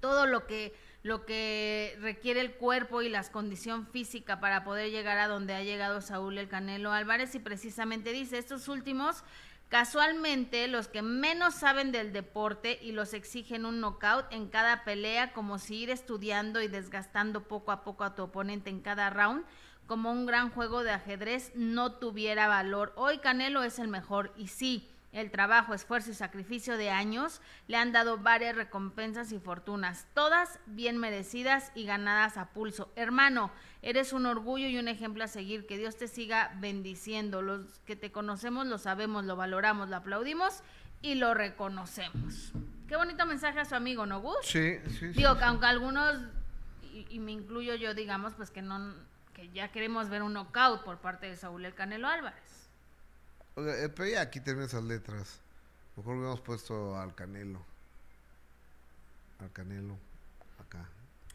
Speaker 2: todo lo que lo que requiere el cuerpo y la condición física para poder llegar a donde ha llegado Saúl el Canelo Álvarez. Y precisamente dice estos últimos casualmente los que menos saben del deporte y los exigen un knockout en cada pelea como si ir estudiando y desgastando poco a poco a tu oponente en cada round como un gran juego de ajedrez no tuviera valor. Hoy Canelo es el mejor y sí, el trabajo, esfuerzo y sacrificio de años le han dado varias recompensas y fortunas, todas bien merecidas y ganadas a pulso. Hermano, eres un orgullo y un ejemplo a seguir. Que Dios te siga bendiciendo. Los que te conocemos lo sabemos, lo valoramos, lo aplaudimos y lo reconocemos. Qué bonito mensaje a su amigo, ¿no, Gus?
Speaker 1: Sí, sí, sí.
Speaker 2: Digo, que aunque algunos, y, y me incluyo yo, digamos, pues que no, que ya queremos ver un knockout por parte de Saúl El Canelo Álvarez.
Speaker 1: Oiga, eh, pero ya aquí tienen esas letras. Mejor hubiéramos puesto al Canelo. Al Canelo.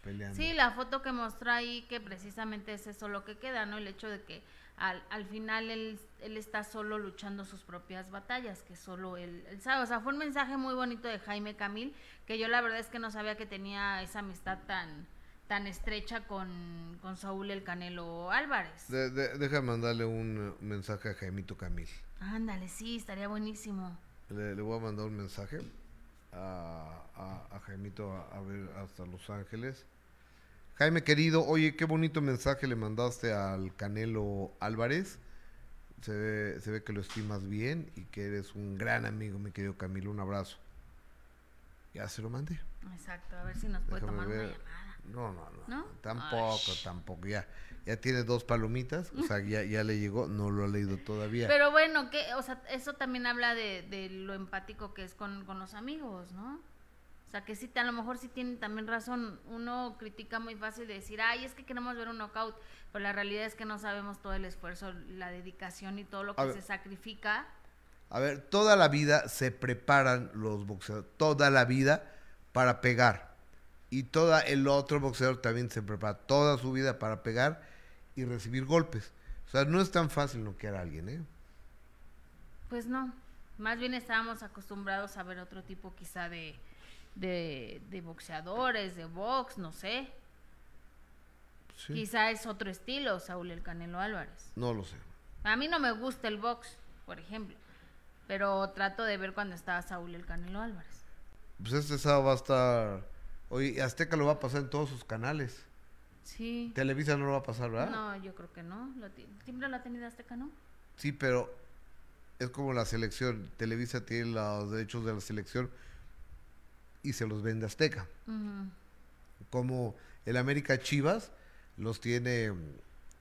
Speaker 1: Peleando.
Speaker 2: Sí, la foto que mostró ahí, que precisamente es eso lo que queda, ¿no? El hecho de que al, al final él, él está solo luchando sus propias batallas, que solo él, él sabe. O sea, fue un mensaje muy bonito de Jaime Camil, que yo la verdad es que no sabía que tenía esa amistad tan tan estrecha con, con Saúl el Canelo Álvarez.
Speaker 1: De- de- deja mandarle un mensaje a Jaimito Camil.
Speaker 2: Ándale, sí, estaría buenísimo.
Speaker 1: Le, le voy a mandar un mensaje a, a, a Jaimito a, a ver hasta Los Ángeles. Jaime querido, oye, qué bonito mensaje le mandaste al Canelo Álvarez. Se ve, se ve que lo estimas bien y que eres un gran amigo, mi querido Camilo. Un abrazo. Ya se lo mandé.
Speaker 2: Exacto, a ver si nos puede
Speaker 1: Déjame
Speaker 2: tomar
Speaker 1: ver.
Speaker 2: una llamada.
Speaker 1: No, no, no.
Speaker 2: ¿No?
Speaker 1: Tampoco,
Speaker 2: Ay.
Speaker 1: tampoco. Ya, ya tiene dos palomitas. O sea, ya, ya le llegó. No lo ha leído todavía.
Speaker 2: Pero bueno, que, o sea, eso también habla de, de lo empático que es con, con los amigos, ¿no? O sea, que sí, a lo mejor sí tienen también razón. Uno critica muy fácil de decir, ay, es que queremos ver un knockout, pero la realidad es que no sabemos todo el esfuerzo, la dedicación y todo lo
Speaker 1: A
Speaker 2: que
Speaker 1: ver.
Speaker 2: se sacrifica.
Speaker 1: A ver, toda la vida se preparan los boxeadores, toda la vida para pegar. Y todo el otro boxeador también se prepara toda su vida para pegar y recibir golpes. O sea, no es tan fácil noquear a alguien, ¿eh?
Speaker 2: Pues no, más bien estábamos acostumbrados a ver otro tipo quizá de, de, de boxeadores, de box, no sé.
Speaker 1: Sí.
Speaker 2: Quizá es otro estilo, Saúl el Canelo Álvarez.
Speaker 1: No lo sé.
Speaker 2: A mí no me gusta el box, por ejemplo, pero trato de ver cuando estaba Saúl el Canelo Álvarez.
Speaker 1: Pues este sábado va a estar... Oye, Azteca lo va a pasar en todos sus canales.
Speaker 2: Sí.
Speaker 1: Televisa no lo va a pasar, ¿verdad?
Speaker 2: No, yo creo que no. Lo Siempre lo ha tenido Azteca, ¿no?
Speaker 1: Sí, pero es como la selección. Televisa tiene los derechos de la selección y se los vende Azteca. Como el América Chivas los tiene mm,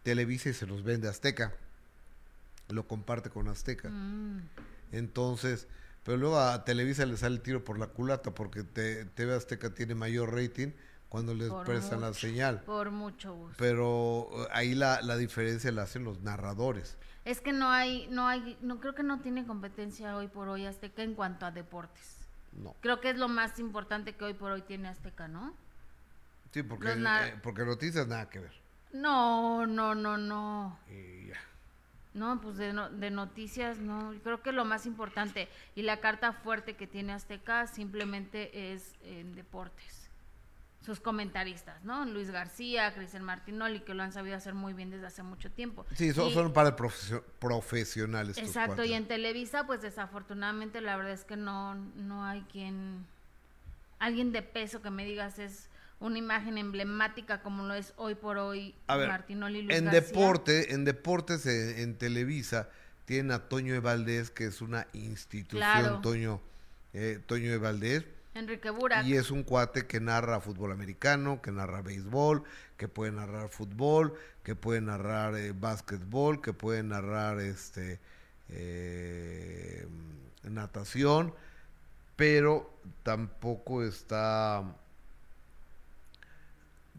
Speaker 1: Televisa y se los vende Azteca. Lo comparte con Azteca.
Speaker 2: Mm.
Speaker 1: Entonces, pero luego a Televisa le sale el tiro por la culata porque te- TV Azteca tiene mayor rating cuando les
Speaker 2: Por
Speaker 1: prestan la señal.
Speaker 2: Por mucho gusto.
Speaker 1: Pero eh, ahí la, la diferencia la hacen los narradores.
Speaker 2: Es que no hay, no hay, no creo que no tiene competencia hoy por hoy Azteca en cuanto a deportes.
Speaker 1: No.
Speaker 2: Creo que es lo más importante que hoy por hoy tiene Azteca, ¿no?
Speaker 1: Sí, porque,
Speaker 2: Los na-
Speaker 1: eh, porque noticias nada que ver.
Speaker 2: No, no, no, no.
Speaker 1: Y ya.
Speaker 2: No, pues de, no- de noticias, no. Creo que lo más importante y la carta fuerte que tiene Azteca simplemente es en deportes. Sus comentaristas, ¿no? Luis García, Cristian Martinoli, que lo han sabido hacer muy bien desde hace mucho tiempo.
Speaker 1: Sí, son,
Speaker 2: Y-
Speaker 1: son para profesio- profesionales.
Speaker 2: Exacto, y en Televisa, pues desafortunadamente la verdad es que no, no hay quien, alguien de peso que me digas es una imagen emblemática como lo es hoy por hoy
Speaker 1: A ver,
Speaker 2: Martinoli Luis
Speaker 1: en
Speaker 2: García.
Speaker 1: deporte, en deportes en, en Televisa tienen a Toño de Valdés, que es una institución,
Speaker 2: Claro.
Speaker 1: Toño, eh, Toño de Valdés,
Speaker 2: Enrique Burak.
Speaker 1: y es un cuate que narra fútbol americano, que narra béisbol, que puede narrar fútbol, que puede narrar eh, básquetbol, que puede narrar este eh, natación, pero tampoco está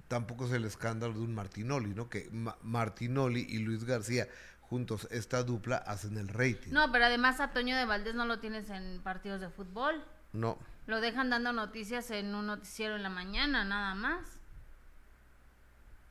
Speaker 1: tampoco es el escándalo de un Martinoli, ¿no? Que Ma- Martinoli y Luis García juntos esta dupla hacen el rating.
Speaker 2: No, pero además a Toño de Valdés no lo tienes en partidos de fútbol.
Speaker 1: No.
Speaker 2: Lo dejan dando noticias en un noticiero en la mañana, nada más.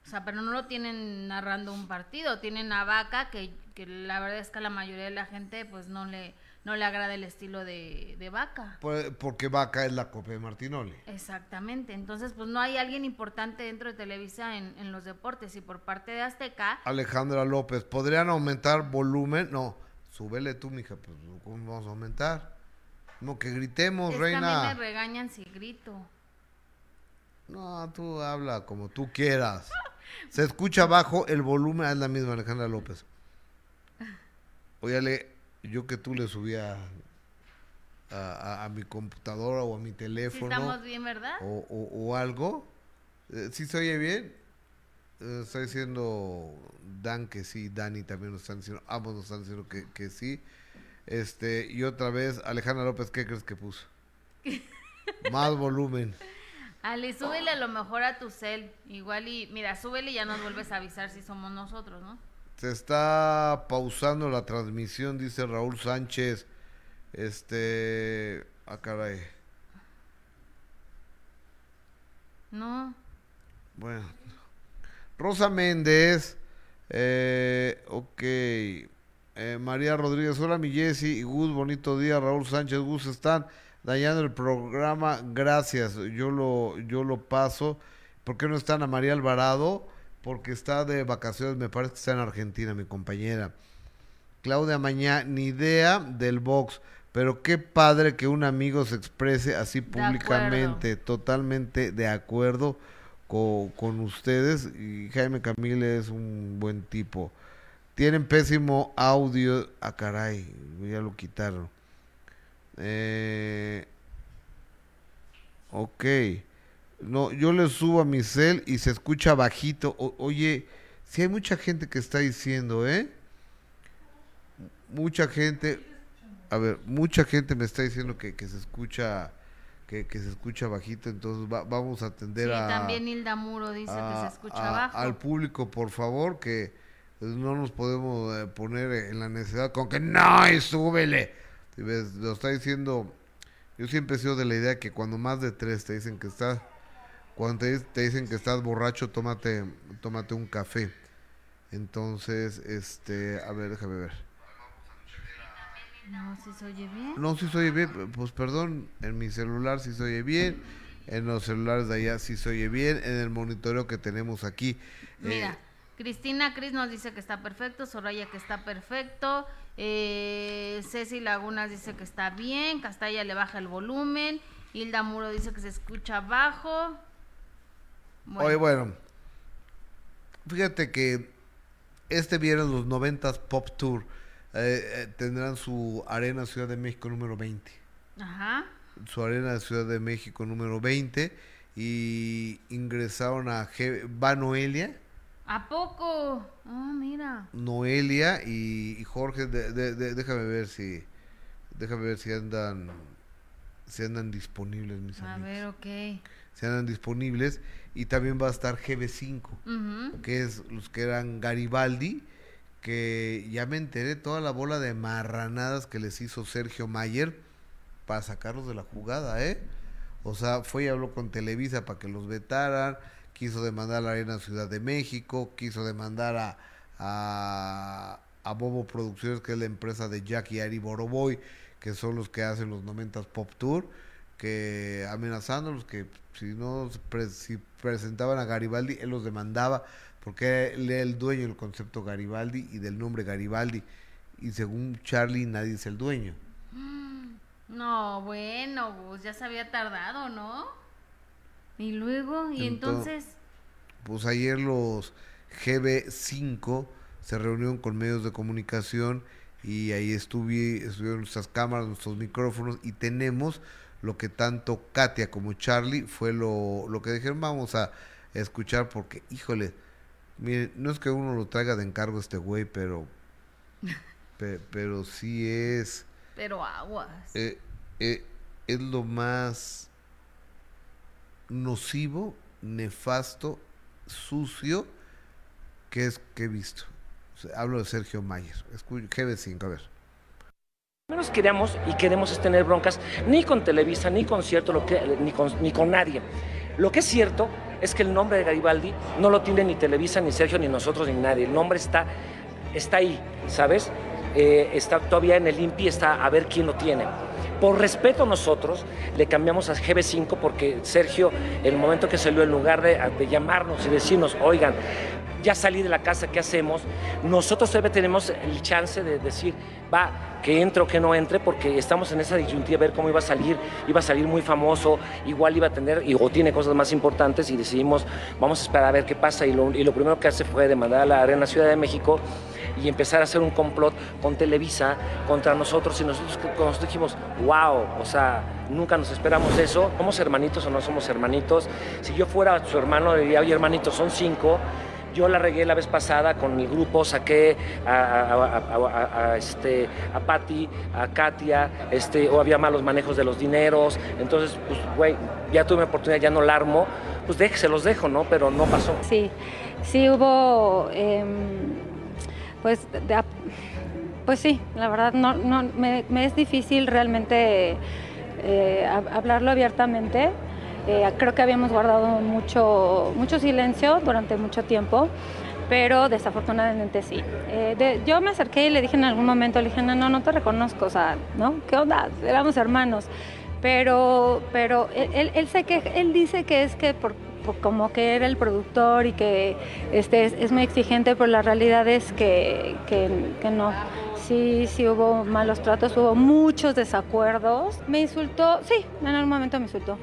Speaker 2: O sea, pero no lo tienen narrando un partido. Tienen a Vaca, que, que la verdad es que a la mayoría de la gente pues no le, no le agrada el estilo de, de Vaca.
Speaker 1: Por- porque Vaca es la copia de Martinoli.
Speaker 2: Exactamente. Entonces, pues no hay alguien importante dentro de Televisa en, en los deportes. Y por parte de Azteca,
Speaker 1: Alejandra López, ¿podrían aumentar volumen? No, súbele tú, mija, pues ¿cómo vamos a aumentar? No, que gritemos,
Speaker 2: es que a mí
Speaker 1: reina.
Speaker 2: me regañan si grito.
Speaker 1: No, tú habla como tú quieras. Se escucha bajo el volumen, es la misma Alejandra López. Óyale, yo que tú le subía a, mi computadora o a mi teléfono.
Speaker 2: estamos bien, ¿verdad?
Speaker 1: O, algo. Eh, ¿Sí se oye bien? Eh, está diciendo Dan que sí, Dani también nos están diciendo, ambos nos están diciendo que, que sí. Este, y otra vez, Alejandra López, ¿qué crees que puso? Más volumen.
Speaker 2: Ale, súbele a lo mejor a tu cel. Igual y, mira, súbele y ya nos vuelves a avisar si somos nosotros, ¿no?
Speaker 1: Se está pausando la transmisión, dice Raúl Sánchez. Este. Ah, caray.
Speaker 2: No.
Speaker 1: Bueno. Rosa Méndez. Eh, ok. Eh, María Rodríguez, hola mi Jessy y Gus, bonito día. Raúl Sánchez, Gus, están dañando el programa. Gracias, yo lo, yo lo paso. ¿Por qué no están a María Alvarado? Porque está de vacaciones, me parece que está en Argentina, mi compañera. Claudia Mañá, ni idea del box. Pero qué padre que un amigo se exprese así públicamente, totalmente de acuerdo con, ustedes. Y Jaime Camille es un buen tipo. Tienen pésimo audio. Ah, caray, ya lo quitaron. Eh, ok. No, yo le subo a mi cel y se escucha bajito. oye, si hay mucha gente que está diciendo, ¿eh? Mucha gente a ver, mucha gente me está diciendo que, se escucha que, se escucha bajito, entonces vamos a atender sí, a...
Speaker 2: también Hilda Muro dice que se escucha bajo.
Speaker 1: Al público, por favor, que no nos podemos eh, poner en la necesidad con que no, y súbele. Lo está diciendo, yo siempre he sido de la idea que cuando más de tres te dicen que estás, cuando te, dicen que estás borracho, tómate, tómate un café. Entonces, este, a ver, déjame ver.
Speaker 2: No, si se oye bien. No,
Speaker 1: si se oye bien. Pues perdón, en mi celular si se oye bien. En los celulares de allá sí se oye bien. En el monitoreo que tenemos aquí.
Speaker 2: Mira, eh, Cristina Cris nos dice que está perfecto. Soraya que está perfecto. Eh, Ceci Lagunas dice que está bien. Castalla le baja el volumen. Hilda Muro dice que se escucha bajo.
Speaker 1: Bueno. Oye, bueno. Fíjate que este viernes los 90 Pop Tour eh, eh, tendrán su arena Ciudad de México número 20.
Speaker 2: Ajá.
Speaker 1: Su arena Ciudad de México número 20 y ingresaron a va Noelia.
Speaker 2: ¿A poco? Ah, mira.
Speaker 1: Noelia y, Jorge, déjame ver si déjame ver si andan si andan disponibles mis
Speaker 2: a
Speaker 1: amigos.
Speaker 2: A ver, ok.
Speaker 1: Si andan disponibles y también va a estar GB5, que es los que eran Garibaldi que ya me enteré toda la bola de marranadas que les hizo Sergio Mayer para sacarlos de la jugada, ¿eh? O sea, fue y habló con Televisa para que los vetaran, quiso demandar a la Arena Ciudad de México, quiso demandar a, a, Bobo Producciones, que es la empresa de Jack y Ari Boroboy, que son los que hacen los 90 Pop Tour, que amenazándolos que si no si presentaban a Garibaldi, él los demandaba porque él es el dueño del concepto Garibaldi y del nombre Garibaldi. Y según Charlie, nadie es el dueño.
Speaker 2: No, bueno, pues ya se había tardado, ¿no? Y luego, y entonces...
Speaker 1: Pues ayer los GB5 se reunieron con medios de comunicación y ahí estuve, estuvieron nuestras cámaras, nuestros micrófonos y tenemos lo que tanto Katia como Charlie fue lo, lo que dijeron, vamos a escuchar porque, híjole, Mire, no es que uno lo traiga de encargo este güey, pero. [laughs] pero sí es.
Speaker 2: Pero aguas.
Speaker 1: Eh, eh, es lo más nocivo, nefasto, sucio que es que he visto. hablo de Sergio Mayer. GB5, a ver.
Speaker 3: Menos queremos y queremos es tener broncas ni con Televisa, ni con cierto, lo que, ni, con, ni con nadie. Lo que es cierto es que el nombre de Garibaldi no lo tiene ni Televisa, ni Sergio, ni nosotros, ni nadie. El nombre está, está ahí, ¿sabes? Eh, está todavía en el INPI, está a ver quién lo tiene. Por respeto nosotros, le cambiamos a GB5 porque Sergio, el momento que salió, en lugar de, de llamarnos y decirnos, oigan, ya salí de la casa, ¿qué hacemos? Nosotros todavía tenemos el chance de decir, va, que entre o que no entre, porque estamos en esa disyuntiva, ver cómo iba a salir, iba a salir muy famoso, igual iba a tener, y, o tiene cosas más importantes, y decidimos, vamos a esperar a ver qué pasa, y lo, y lo primero que hace fue demandar a la Arena Ciudad de México y empezar a hacer un complot con Televisa contra nosotros, y nosotros, nosotros dijimos, wow, o sea, nunca nos esperamos eso, ¿somos hermanitos o no somos hermanitos? Si yo fuera su hermano, diría, oye hermanitos, son cinco, yo la regué la vez pasada con mi grupo, saqué a, este, a Patti, a Katia, este, o había malos manejos de los dineros. Entonces, pues, güey, ya tuve oportunidad, ya no la armo, pues déjese, se los dejo, ¿no? Pero no pasó.
Speaker 4: Sí, sí hubo, em, pues, pues sí, la verdad, no, me, es difícil realmente eh, hablarlo abiertamente eh, creo que habíamos guardado mucho, mucho silencio durante mucho tiempo, pero desafortunadamente sí. Eh, yo me acerqué y le dije en algún momento, le dije, no, no, no te reconozco, o sea, ¿no? ¿Qué onda? Éramos hermanos. Pero, pero él, él, sé que, él dice que es que por, como que era el productor y que este, es, muy exigente, pero la realidad es que, que, que no sí, sí hubo malos tratos, hubo muchos desacuerdos. Me insultó, sí, en algún momento me insultó.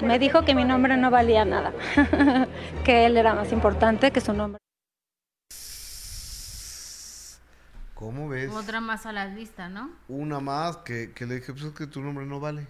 Speaker 4: Me dijo que mi nombre no valía nada, [laughs] que él era más importante que su nombre.
Speaker 1: ¿Cómo ves?
Speaker 2: Otra más a la lista, ¿no?
Speaker 1: Una más que, le dije, pues es que tu nombre no vale.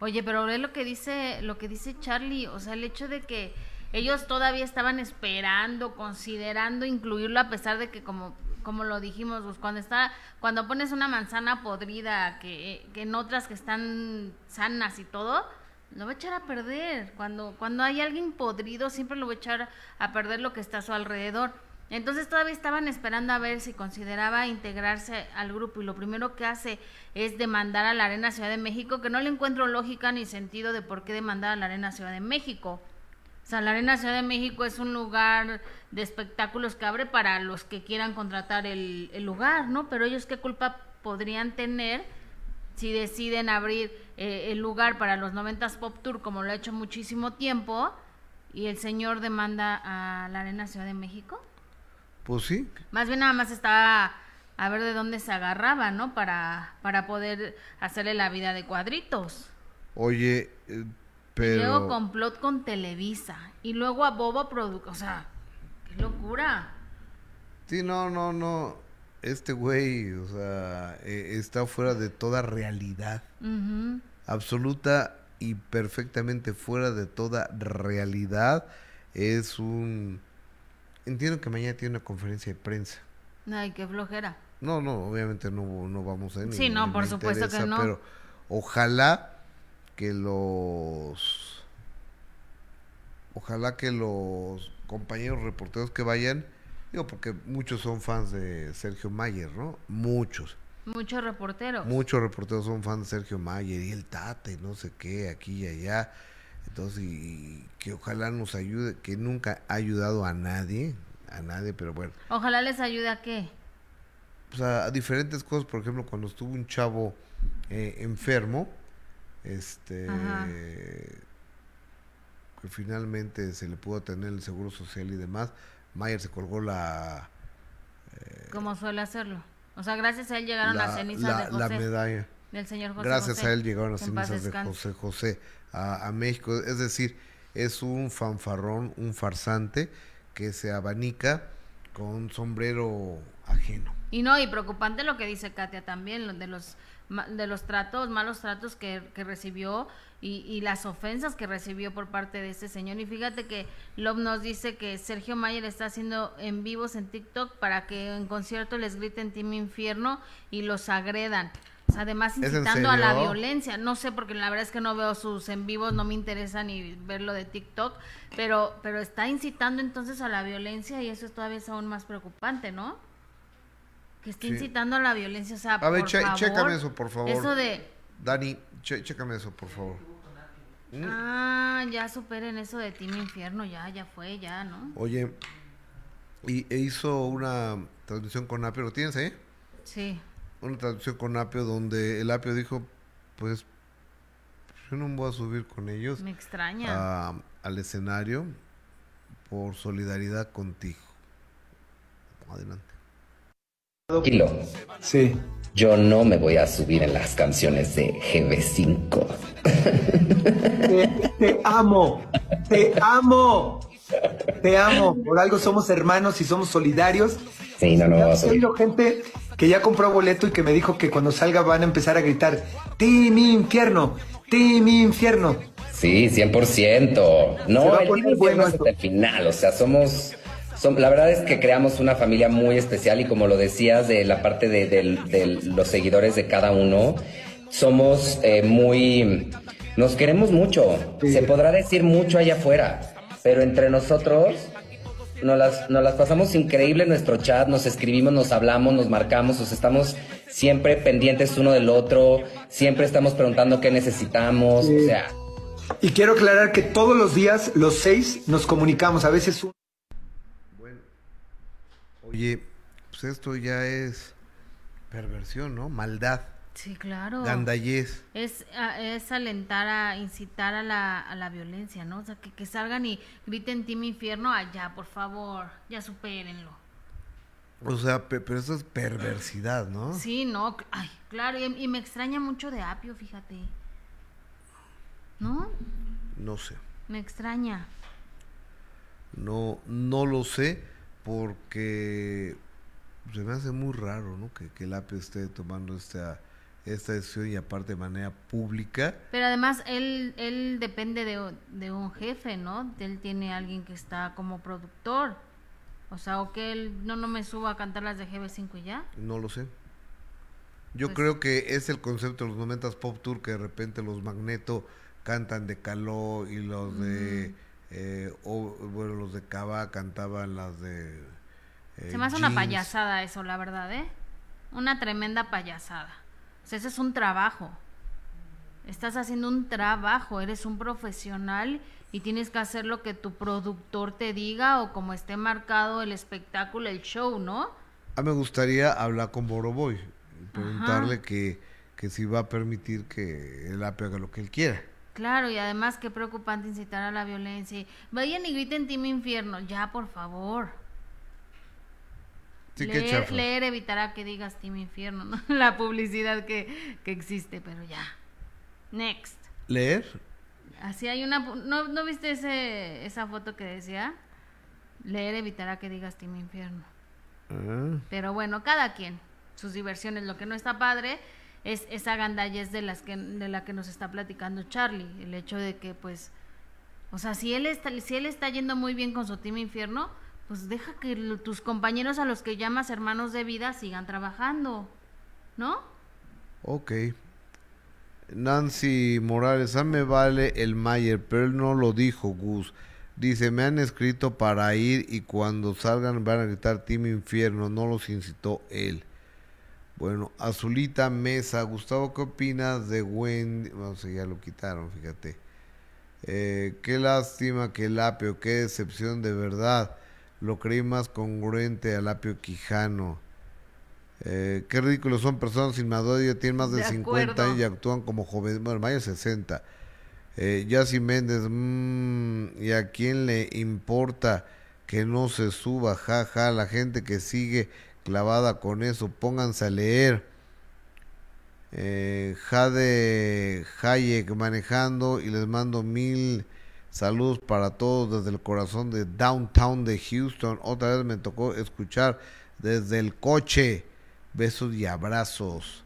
Speaker 2: Oye, pero ve lo que dice, lo que dice Charlie, o sea, el hecho de que ellos todavía estaban esperando, considerando incluirlo a pesar de que como como lo dijimos, pues cuando está cuando pones una manzana podrida que, que en otras que están sanas y todo, lo va a echar a perder. Cuando, cuando hay alguien podrido, siempre lo va a echar a perder lo que está a su alrededor. Entonces todavía estaban esperando a ver si consideraba integrarse al grupo y lo primero que hace es demandar a la Arena Ciudad de México, que no le encuentro lógica ni sentido de por qué demandar a la Arena Ciudad de México. O sea, la Arena Ciudad de México es un lugar de espectáculos que abre para los que quieran contratar el, lugar, ¿no? Pero ellos qué culpa podrían tener si deciden abrir eh, el lugar para los 90 Pop Tour, como lo ha hecho muchísimo tiempo, y el señor demanda a la Arena Ciudad de México?
Speaker 1: Pues sí.
Speaker 2: Más bien nada más estaba a ver de dónde se agarraba, ¿no? Para, para poder hacerle la vida de cuadritos.
Speaker 1: Oye, eh, pero...
Speaker 2: luego complot con Televisa. Y luego a Bobo Product. O sea, qué locura.
Speaker 1: Sí, no, no, no este güey, o sea, e, está fuera de toda realidad. Absoluta y perfectamente fuera de toda realidad. Es un... Entiendo que mañana tiene una conferencia de prensa.
Speaker 2: Ay, qué flojera.
Speaker 1: No, no, obviamente no, no vamos a ir.
Speaker 2: Sí, no, por supuesto que no. Pero
Speaker 1: ojalá que los... Ojalá que los compañeros reporteros que vayan Digo, porque muchos son fans de Sergio Mayer, ¿no? Muchos.
Speaker 2: Muchos reporteros.
Speaker 1: Muchos reporteros son fans de Sergio Mayer y el Tate, no sé qué, aquí y allá. Entonces, y, que ojalá nos ayude, que nunca ha ayudado a nadie, a nadie, pero bueno.
Speaker 2: Ojalá les ayude a qué.
Speaker 1: Pues a, diferentes cosas, por ejemplo, cuando estuvo un chavo eh, enfermo, este, que finalmente se le pudo tener el seguro social y demás, Mayer se colgó la...
Speaker 2: Eh, Como suele hacerlo. O sea, gracias a él llegaron las cenizas de José.
Speaker 1: La medalla.
Speaker 2: Del señor José
Speaker 1: Gracias a él llegaron las cenizas de José José a, México. Es decir, es un fanfarrón, un farsante que se abanica con un sombrero ajeno.
Speaker 2: Y no, y preocupante lo que dice Katia también, de los de los tratos, malos tratos que, que recibió y, las ofensas que recibió por parte de este señor. Y fíjate que Love nos dice que Sergio Mayer está haciendo en vivos en TikTok para que en concierto les griten Team Infierno y los agredan. Además incitando a la violencia. No sé, porque la verdad es que no veo sus en vivos, no me interesa ni verlo de TikTok, pero, pero está incitando entonces a la violencia y eso es todavía es aún más preocupante, ¿no? Que está incitando a la violencia. O sea,
Speaker 1: a ver, chécame eso, por favor.
Speaker 2: Eso de...
Speaker 1: Dani, chécame eso, por favor.
Speaker 2: ¿Mm? Ah, ya superen eso de Team Infierno, ya, ya fue, ya, ¿no?
Speaker 1: Oye, y e hizo una transmisión con Apio, ¿lo tienes ahí?
Speaker 2: Sí.
Speaker 1: Una transmisión con Apio donde el Apio dijo, pues, yo no me voy a subir con ellos.
Speaker 2: Me extraña.
Speaker 1: al escenario por solidaridad contigo. Adelante.
Speaker 5: Tranquilo.
Speaker 6: Sí.
Speaker 5: Yo no me voy a subir en las canciones de GB5.
Speaker 6: Te, te amo, te amo, te amo. Por algo somos hermanos y somos solidarios.
Speaker 5: Sí, no, no,
Speaker 6: Ya
Speaker 5: vamos a
Speaker 6: gente que ya compró boleto y que me dijo que cuando salga van a empezar a gritar, Team Infierno, Team Infierno.
Speaker 5: Sí, 100%.
Speaker 6: Se
Speaker 5: No, el
Speaker 6: poner
Speaker 5: Team Infierno
Speaker 6: esto.
Speaker 5: hasta el final. O sea, somos, som- La verdad es que creamos una familia muy especial y como lo decías de la parte de, del- de los seguidores de cada uno, somos eh, muy... Nos queremos mucho.
Speaker 6: Sí.
Speaker 5: Se podrá decir mucho allá afuera, pero entre nosotros nos las, nos las pasamos increíble en nuestro chat, nos escribimos, nos hablamos, nos marcamos, o sea, estamos siempre pendientes uno del otro, siempre estamos preguntando qué necesitamos,
Speaker 6: Sí.
Speaker 5: o sea,
Speaker 6: Y quiero aclarar que todos los días, los seis, nos comunicamos. A veces un-
Speaker 1: Bueno, oye, pues esto ya es perversión, ¿no? Maldad,
Speaker 2: Sí, claro.
Speaker 1: gandallez.
Speaker 2: Es, es alentar a incitar a la, a la violencia, ¿no? O sea, que, que salgan y griten Team Infierno allá, por favor, ya supérenlo.
Speaker 1: O sea, pe- pero eso es perversidad, ¿no?
Speaker 2: Sí, no, ay, claro, y, y me extraña mucho de Apio, fíjate. ¿No?
Speaker 1: No sé.
Speaker 2: Me extraña.
Speaker 1: No, no lo sé porque se me hace muy raro, ¿no? Que, que el APE esté tomando esta, esta decisión y aparte de manera pública.
Speaker 2: Pero además él, él depende de, de un jefe, ¿no? Él tiene alguien que está como productor. O sea, o que él no, no me suba a cantar las de GB5 y ya.
Speaker 1: No lo sé. Yo
Speaker 2: Pues-
Speaker 1: creo que es el concepto de los 90 Pop Tour que de repente los Magneto cantan de Caló y los de. eh, o, bueno, los de Cava cantaban las de. eh,
Speaker 2: Se me hace una payasada eso, la verdad, ¿eh? Una tremenda payasada. O sea, ese es un trabajo. Estás haciendo un trabajo, eres un profesional y tienes que hacer lo que tu productor te diga o como esté marcado el espectáculo, el show, ¿no?
Speaker 1: Ah, me gustaría hablar con Boroboy y preguntarle que, que si va a permitir que el APE haga lo que él quiera.
Speaker 2: Claro, y además qué preocupante incitar a la violencia. y Vayan y griten Team Infierno, ya, por favor.
Speaker 1: Sí,
Speaker 2: leer, leer evitará que digas Team Infierno, ¿no? [laughs] La publicidad que, que existe, pero ya. Next.
Speaker 1: ¿Leer?
Speaker 2: Así hay una... ¿No, ¿no viste ese, esa foto que decía? Leer evitará que digas Team Infierno.
Speaker 1: Ah,
Speaker 2: Pero bueno, cada quien, sus diversiones. Lo que no está padre es esa gandallez de, las que, de la que nos está platicando Charlie. El hecho de que, pues, o sea, si él está, si él está yendo muy bien con su Team Infierno, pues deja que tus compañeros a los que llamas hermanos de vida sigan trabajando, ¿no?
Speaker 1: ok. Nancy Morales, a me vale el Mayer, pero él no lo dijo, Gus. Dice, me han escrito para ir y cuando salgan van a gritar Team Infierno, no los incitó él. Bueno, Azulita Mesa, Gustavo, ¿qué opinas de Wendy? Vamos, ya lo quitaron, fíjate. Eh, qué lástima que el apio, qué decepción de verdad. Lo creí más congruente al apio Quijano. Eh, qué ridículos son personas sin madurez, ya tienen más de,
Speaker 2: De
Speaker 1: 50
Speaker 2: acuerdo.
Speaker 1: años y actúan como jóvenes. Bueno, Mayo 60. Eh, Yassi Méndez, mm, ¿y a quién le importa que no se suba? Ja, ja, la gente que sigue clavada con eso, pónganse a leer. Eh, Jade Hayek manejando y les mando mil saludos para todos desde el corazón de Downtown de Houston. Otra vez me tocó escuchar desde el coche. Besos y abrazos.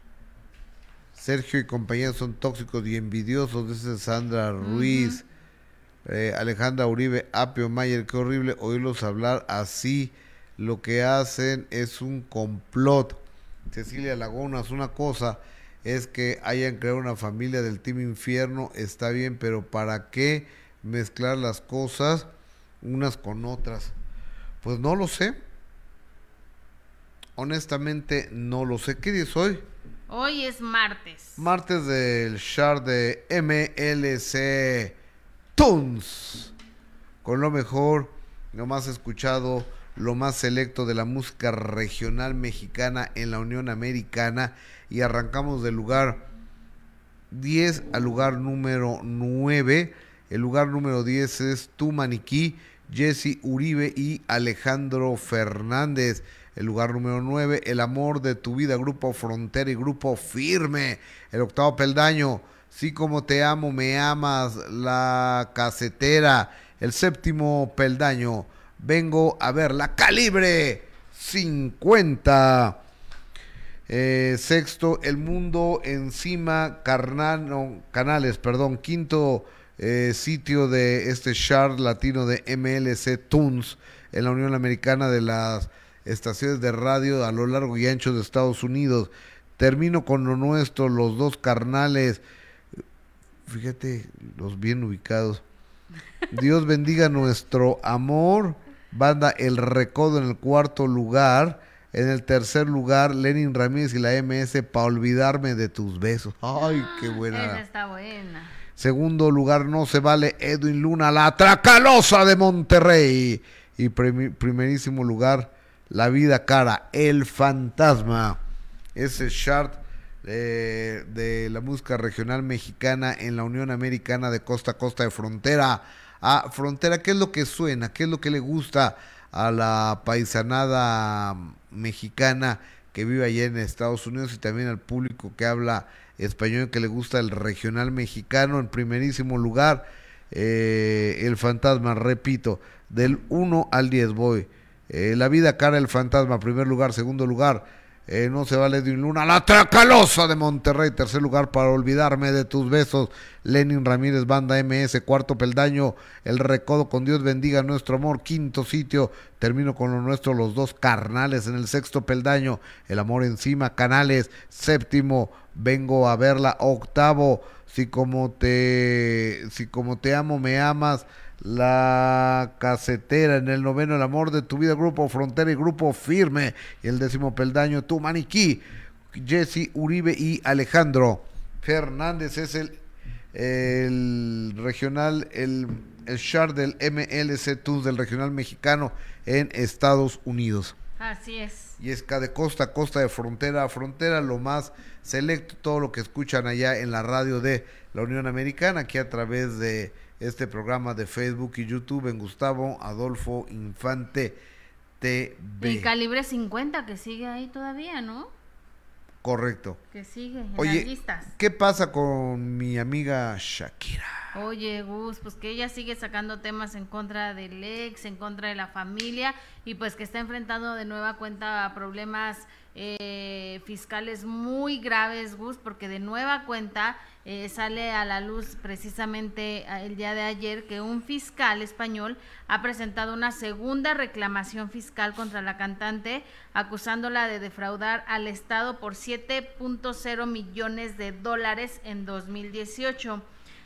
Speaker 1: Sergio y compañía son tóxicos y envidiosos, dice Sandra Ruiz. Eh, Alejandra Uribe, Apio Mayer, qué horrible oírlos hablar así. Lo que hacen es un complot. Cecilia Lagunas, una cosa es que hayan creado una familia del Team Infierno, está bien, pero ¿para qué mezclar las cosas unas con otras? Pues no lo sé. Honestamente, no lo sé. ¿Qué día es hoy?
Speaker 2: Hoy es martes.
Speaker 1: Martes del chart de MLC Tunes. Con lo mejor, lo más escuchado, lo más selecto de la música regional mexicana en la Unión Americana. Y arrancamos del lugar 10 al lugar número 9. El lugar número 10 es Tu Maniquí. Jesse Uribe y Alejandro Fernández. El lugar número 9, El amor de tu vida, Grupo Frontera y Grupo Firme. El octavo peldaño, Sí como te amo, me amas, La Casetera. El séptimo peldaño, Vengo a ver la Calibre 50. Eh, sexto, El Mundo Encima Carnano, Canales, perdón. Quinto eh, sitio de este chart latino de MLC Tunes en la Unión Americana de las estaciones de radio a lo largo y ancho de Estados Unidos. Termino con lo nuestro, los dos carnales. Fíjate, los bien ubicados. Dios bendiga nuestro amor. Banda El Recodo en el cuarto lugar. En el tercer lugar, Lenin Ramírez y la MS para olvidarme de tus besos. Ay, qué buena.
Speaker 2: Esa está buena.
Speaker 1: Segundo lugar, no se vale Edwin Luna, la Tracalosa de Monterrey. Y primerísimo lugar, La Vida Cara, El Fantasma. Ese chart eh, de la música regional mexicana en la Unión Americana de costa a costa de frontera a frontera. ¿Qué es lo que suena? ¿Qué es lo que le gusta a la paisanada mexicana que vive allá en Estados Unidos y también al público que habla español que le gusta el regional mexicano en primerísimo lugar eh, el fantasma repito del 1 al 10 voy. Eh, la vida cara el fantasma primer lugar segundo lugar eh, no se vale de un luna. La Tracalosa de Monterrey. Tercer lugar para olvidarme de tus besos. Lenin Ramírez, banda MS. Cuarto peldaño. El recodo con Dios bendiga nuestro amor. Quinto sitio. Termino con lo nuestro. Los dos carnales en el sexto peldaño. El amor encima. Canales. Séptimo. Vengo a verla. Octavo. Si como te, si como te amo, me amas. La Casetera en el noveno El Amor de tu Vida, Grupo Frontera y Grupo Firme. Y el décimo peldaño, Tu Maniquí, Jesse Uribe y Alejandro Fernández es el, el regional, el, el char del MLC Tours del regional mexicano en Estados Unidos.
Speaker 2: Así es.
Speaker 1: Y es que de costa a costa, de frontera a frontera, lo más selecto, todo lo que escuchan allá en la radio de la Unión Americana, aquí a través de este programa de Facebook y YouTube en Gustavo Adolfo Infante TV.
Speaker 2: El calibre 50 que sigue ahí todavía, ¿no?
Speaker 1: Correcto.
Speaker 2: Que sigue en
Speaker 1: Oye,
Speaker 2: las listas.
Speaker 1: ¿qué pasa con mi amiga Shakira?
Speaker 2: Oye, Gus, pues que ella sigue sacando temas en contra del ex, en contra de la familia y pues que está enfrentando de nueva cuenta problemas eh, fiscales muy graves, Gus, porque de nueva cuenta eh, sale a la luz precisamente el día de ayer que un fiscal español ha presentado una segunda reclamación fiscal contra la cantante, acusándola de defraudar al Estado por 7.0 millones de dólares en 2018.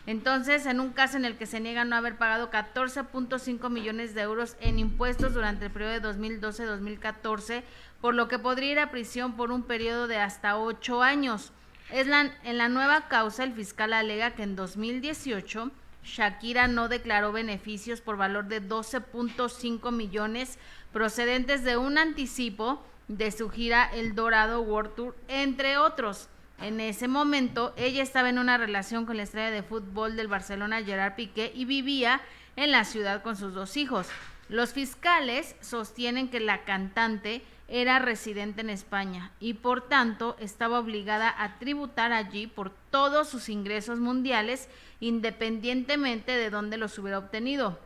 Speaker 2: Entonces, en un caso en el que se niega no haber pagado 14.5 millones de euros en impuestos durante el periodo de 2012-2014, por lo que podría ir a prisión por un periodo de hasta ocho años. En la nueva causa, el fiscal alega que en 2018 Shakira no declaró beneficios por valor de 12.5 millones procedentes de un anticipo de su gira El Dorado World Tour, entre otros. En ese momento, ella estaba en una relación con la estrella de fútbol del Barcelona, Gerard Piqué, y vivía en la ciudad con sus dos hijos. Los fiscales sostienen que la cantante era residente en España y por tanto estaba obligada a tributar allí por todos sus ingresos mundiales independientemente de dónde los hubiera obtenido.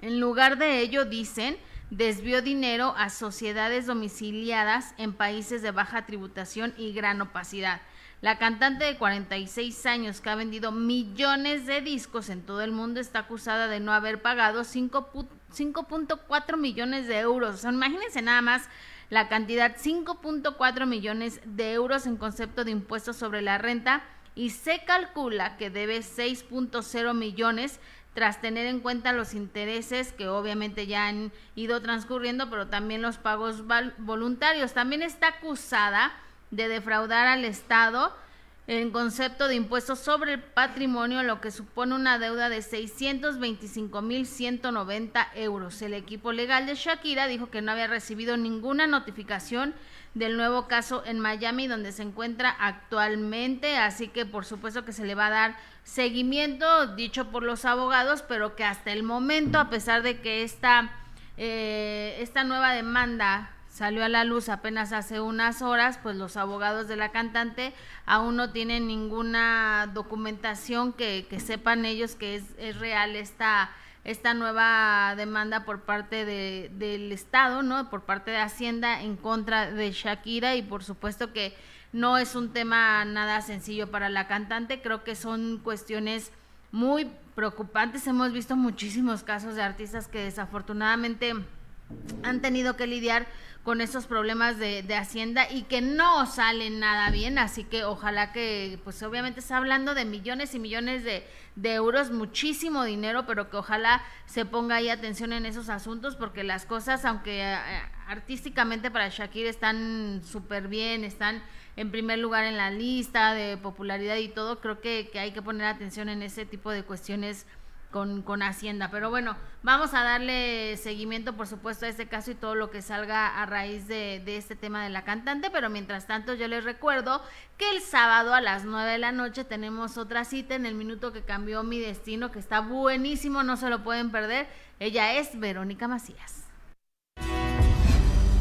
Speaker 2: En lugar de ello, dicen, desvió dinero a sociedades domiciliadas en países de baja tributación y gran opacidad. La cantante de 46 años que ha vendido millones de discos en todo el mundo está acusada de no haber pagado 5.4 millones de euros. O sea, imagínense nada más la cantidad 5.4 millones de euros en concepto de impuestos sobre la renta y se calcula que debe 6.0 millones tras tener en cuenta los intereses que obviamente ya han ido transcurriendo, pero también los pagos voluntarios. También está acusada de defraudar al Estado en concepto de impuestos sobre el patrimonio, lo que supone una deuda de 625.190 euros. El equipo legal de Shakira dijo que no había recibido ninguna notificación del nuevo caso en Miami, donde se encuentra actualmente, así que por supuesto que se le va a dar seguimiento, dicho por los abogados, pero que hasta el momento, a pesar de que esta, eh, esta nueva demanda salió a la luz apenas hace unas horas, pues los abogados de la cantante aún no tienen ninguna documentación que, que sepan ellos que es, es, real esta, esta nueva demanda por parte de, del Estado, ¿no? Por parte de Hacienda en contra de Shakira y por supuesto que no es un tema nada sencillo para la cantante, creo que son cuestiones muy preocupantes. Hemos visto muchísimos casos de artistas que desafortunadamente han tenido que lidiar con esos problemas de, de, Hacienda y que no salen nada bien, así que ojalá que, pues obviamente está hablando de millones y millones de, de euros, muchísimo dinero, pero que ojalá se ponga ahí atención en esos asuntos, porque las cosas, aunque eh, artísticamente para Shakira están súper bien, están en primer lugar en la lista de popularidad y todo, creo que, que hay que poner atención en ese tipo de cuestiones con, con, Hacienda. Pero bueno, vamos a darle seguimiento, por supuesto, a este caso y todo lo que salga a raíz de, de, este tema de la cantante. Pero mientras tanto, yo les recuerdo que el sábado a las 9 de la noche tenemos otra cita en el minuto que cambió mi destino, que está buenísimo, no se lo pueden perder. Ella es Verónica Macías.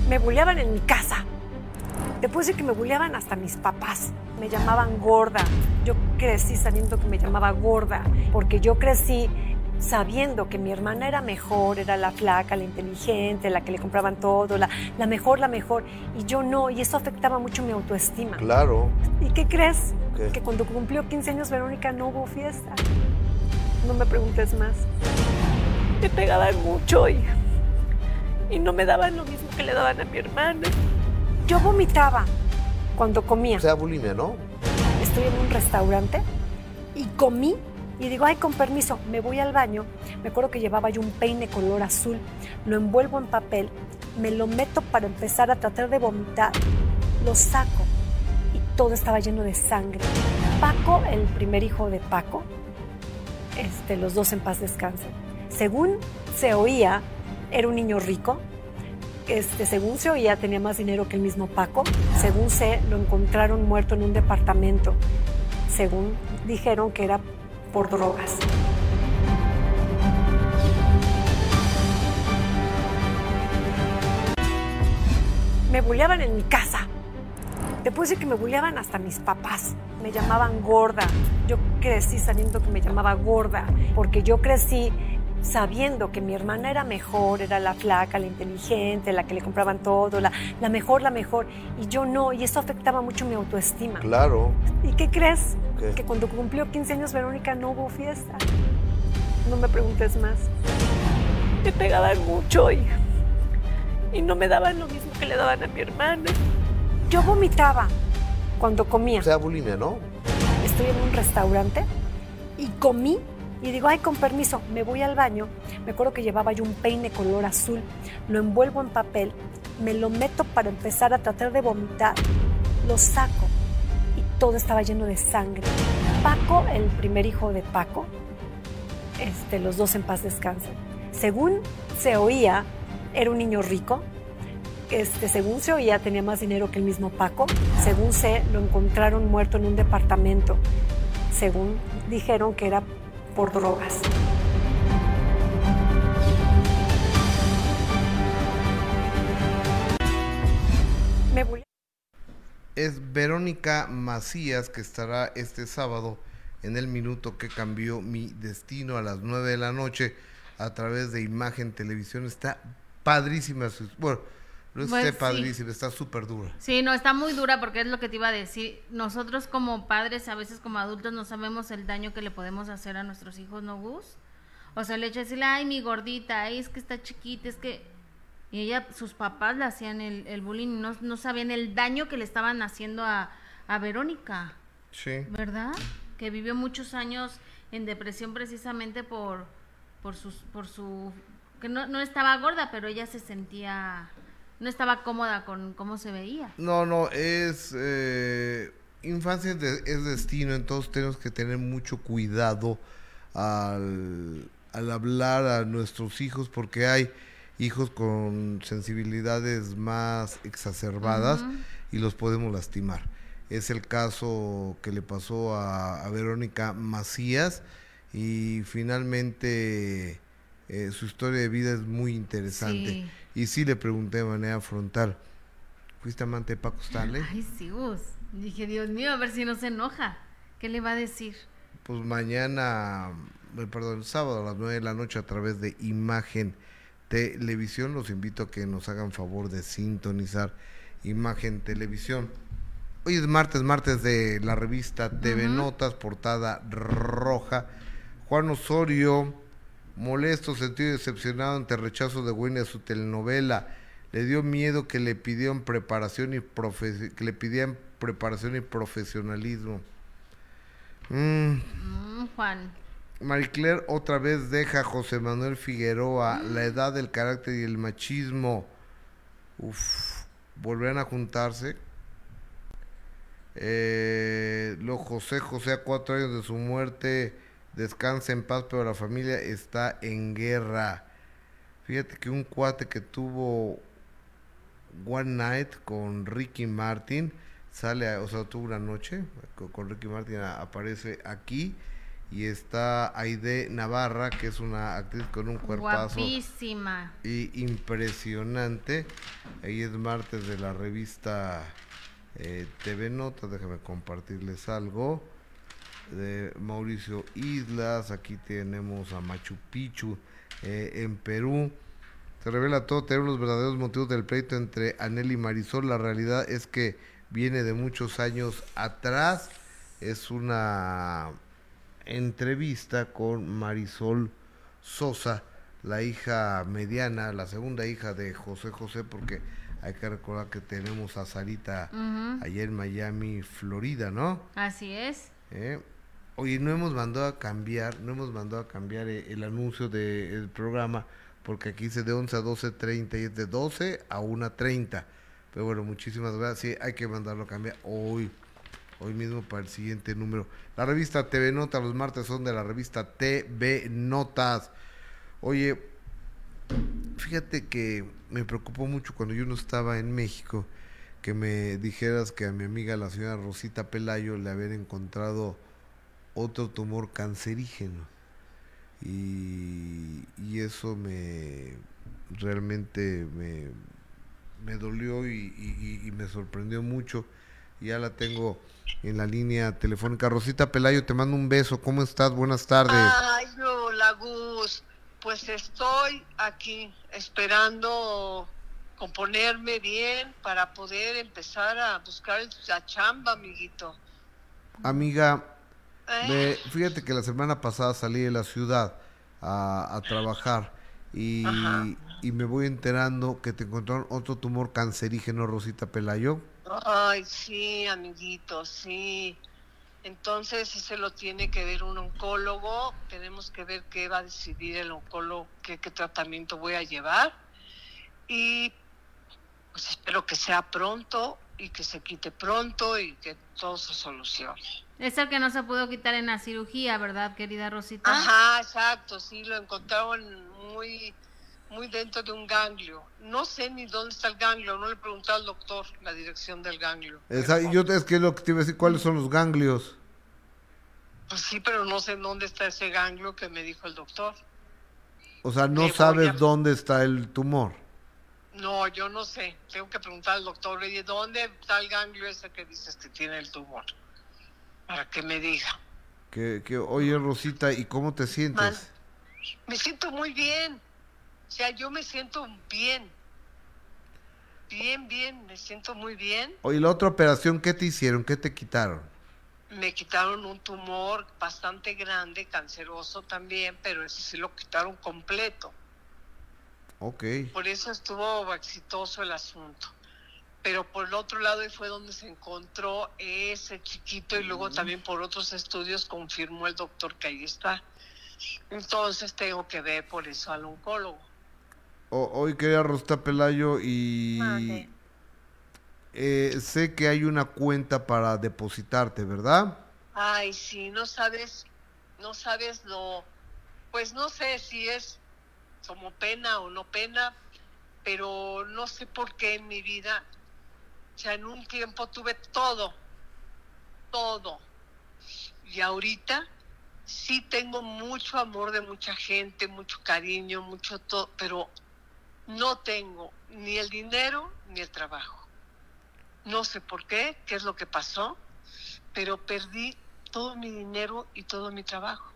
Speaker 7: Me bulleaban en mi casa. Puedo decir que me bulleaban hasta mis papás. Me llamaban gorda. Yo crecí sabiendo que me llamaba gorda, porque yo crecí sabiendo que mi hermana era mejor, era la flaca, la inteligente, la que le compraban todo, la, la mejor, la mejor, y yo no, y eso afectaba mucho mi autoestima.
Speaker 1: Claro.
Speaker 7: ¿Y qué crees? ¿Qué? Que cuando cumplió 15 años Verónica no hubo fiesta. No me preguntes más. Me pegaban mucho y, y no me daban lo mismo que le daban a mi hermana. Yo vomitaba cuando comía.
Speaker 1: O sea, bulimia, ¿no?
Speaker 7: Estoy en un restaurante y comí y digo, ay, con permiso, me voy al baño. Me acuerdo que llevaba yo un peine color azul, lo envuelvo en papel, me lo meto para empezar a tratar de vomitar, lo saco y todo estaba lleno de sangre. Paco, el primer hijo de Paco, este, los dos en paz descansen. Según se oía, era un niño rico, este, según se oía, tenía más dinero que el mismo Paco. Según se, lo encontraron muerto en un departamento. Según dijeron que era por drogas. Me bulleaban en mi casa. Te puedo decir que me bulleaban hasta mis papás. Me llamaban gorda. Yo crecí sabiendo que me llamaba gorda, porque yo crecí sabiendo que mi hermana era mejor, era la flaca, la inteligente, la que le compraban todo, la, la, mejor, la mejor, y yo no, y eso afectaba mucho mi autoestima.
Speaker 1: Claro.
Speaker 7: ¿Y qué crees? ¿Qué? Que cuando cumplió 15 años Verónica no hubo fiesta. No me preguntes más. Me pegaban mucho y, y no me daban lo mismo que le daban a mi hermana. Yo vomitaba cuando comía.
Speaker 1: O sea, bulimia, ¿no?
Speaker 7: Estoy en un restaurante y comí y digo, ay, con permiso, me voy al baño. Me acuerdo que llevaba yo un peine color azul, lo envuelvo en papel, me lo meto para empezar a tratar de vomitar, lo saco y todo estaba lleno de sangre. Paco, el primer hijo de Paco, este, los dos en paz descansen. Según se oía, era un niño rico. Este, según se oía, tenía más dinero que el mismo Paco. Según se, lo encontraron muerto en un departamento. Según dijeron que era por drogas. Me.
Speaker 1: Es Verónica Macías que estará este sábado en el minuto que cambió mi destino a las 9 de la noche a través de Imagen Televisión. Está padrísima. Bueno, no
Speaker 2: Pues
Speaker 1: esté
Speaker 2: sí.
Speaker 1: padrísima, está súper dura.
Speaker 2: Sí, no, está muy dura porque es lo que te iba a decir. Nosotros como padres, a veces como adultos, no sabemos el daño que le podemos hacer a nuestros hijos, ¿no, Gus? O sea, el hecho de decirle, ay, mi gordita, ay, es que está chiquita, es que... Y ella, sus papás le hacían el, el bullying y no, no sabían el daño que le estaban haciendo a, a Verónica,
Speaker 1: Sí.
Speaker 2: ¿verdad? Que vivió muchos años en depresión precisamente por, por, sus, por su... que no, no estaba gorda, pero ella se sentía... no estaba cómoda con cómo se veía.
Speaker 1: No, no, es... eh, infancia es destino, entonces tenemos que tener mucho cuidado al, hablar a nuestros hijos porque hay hijos con sensibilidades más exacerbadas y los podemos lastimar. Es el caso que le pasó a, Verónica Macías y finalmente eh, su historia de vida es muy interesante. Y sí le pregunté de manera frontal, ¿fuiste amante de Paco Stanley?
Speaker 2: Ay, sí, vos. Dije, Dios mío, a ver si no se enoja. ¿Qué le va a decir?
Speaker 1: Pues mañana, eh, perdón, sábado a las 9 de la noche a través de Imagen Televisión. Los invito a que nos hagan favor de sintonizar Imagen Televisión. Hoy es martes, martes de la revista TV Notas, portada roja. Juan Osorio, molesto, sentido decepcionado ante el rechazo de Wendy a su telenovela. Le dio miedo que le pidieran preparación y que le pidieran preparación y profesionalismo.
Speaker 2: Mm. Mm, Juan.
Speaker 1: Marie otra vez deja a José Manuel Figueroa, la edad, del carácter y el machismo. Uf, volverán a juntarse. Eh, lo José José a cuatro años de su muerte descansa en paz, pero la familia está en guerra. Fíjate que un cuate que tuvo One Night con Ricky Martin sale, o sea, tuvo una noche con, Ricky Martin, aparece aquí y está Aide Navarra, que es una actriz con un cuerpazo
Speaker 2: guapísima
Speaker 1: y impresionante. Ahí es martes de la revista eh, TV Notas, déjame compartirles algo de Mauricio Islas, aquí tenemos a Machu Picchu eh, en Perú. Se revela todo, tenemos los verdaderos motivos del pleito entre Anel y Marisol. La realidad es que viene de muchos años atrás. Es una entrevista con Marisol Sosa, la hija mediana, la segunda hija de José José, porque hay que recordar que tenemos a Sarita allá en Miami, Florida, ¿no?
Speaker 2: Así es.
Speaker 1: ¿Eh? Oye, no hemos mandado a cambiar, no hemos mandado a cambiar eh, el, anuncio del programa, porque aquí dice de 11 a 12.30 y es de 12 a 1.30. Pero bueno, muchísimas gracias. Sí, hay que mandarlo a cambiar hoy, hoy mismo para el siguiente número. La revista TV Notas, los martes son de la revista TV Notas. Oye, Fíjate que me preocupó mucho cuando yo no estaba en México que me dijeras que a mi amiga la señora Rosita Pelayo le habían encontrado otro tumor cancerígeno. Y, eso me realmente me, me dolió y, me sorprendió mucho. Ya la tengo en la línea telefónica. Rosita Pelayo, te mando un beso. ¿Cómo estás? Buenas tardes.
Speaker 8: Ay, hola, Gus. Pues estoy aquí esperando componerme bien para poder empezar a buscar la chamba, amiguito.
Speaker 1: Amiga, Fíjate que la semana pasada salí de la ciudad a, trabajar y, y, me voy enterando que te encontraron otro tumor cancerígeno, Rosita Pelayo.
Speaker 8: Ay, sí, amiguito, sí. Entonces, si se lo tiene que ver un oncólogo. Tenemos que ver qué va a decidir el oncólogo, qué, tratamiento voy a llevar. Y pues espero que sea pronto y que se quite pronto y que todo se solucione.
Speaker 2: Es el que no se pudo quitar en la cirugía, ¿verdad, querida Rosita?
Speaker 8: Ajá, exacto, sí, lo encontraron muy, muy dentro de un ganglio. No sé ni dónde está el ganglio, no le he preguntado al doctor la dirección del ganglio.
Speaker 1: yo es que lo que te iba a decir, ¿cuáles son los ganglios?
Speaker 8: Pues sí, pero no sé dónde está ese ganglio que me dijo el doctor.
Speaker 1: O sea, no sabes dónde está el tumor.
Speaker 8: No, yo no sé. Tengo que preguntar al doctor, ¿dónde está el ganglio ese que dices que tiene el tumor? Para que me diga.
Speaker 1: Que, que oye, Rosita, ¿y cómo te sientes?
Speaker 8: me siento muy bien. O sea, yo me siento bien. Bien, bien, me siento muy bien.
Speaker 1: Oye, la otra operación, ¿qué te hicieron? ¿Qué te quitaron?
Speaker 8: Me quitaron un tumor bastante grande, canceroso también, pero ese sí lo quitaron completo.
Speaker 1: Ok.
Speaker 8: Por eso estuvo exitoso el asunto. Pero por el otro lado fue donde se encontró ese chiquito y luego también por otros estudios confirmó el doctor que ahí está. Entonces tengo que ver por eso al oncólogo
Speaker 1: hoy quería Rosta Pelayo y eh, sé que hay una cuenta para depositarte, ¿verdad?
Speaker 8: Ay, sí, no sabes, no sabes lo, pues no sé si es como pena o no pena, pero no sé por qué en mi vida, o sea, en un tiempo tuve todo, todo. Y ahorita sí tengo mucho amor de mucha gente, mucho cariño, mucho todo, pero no tengo ni el dinero ni el trabajo. No sé por qué, qué es lo que pasó, pero perdí todo mi dinero y todo mi trabajo.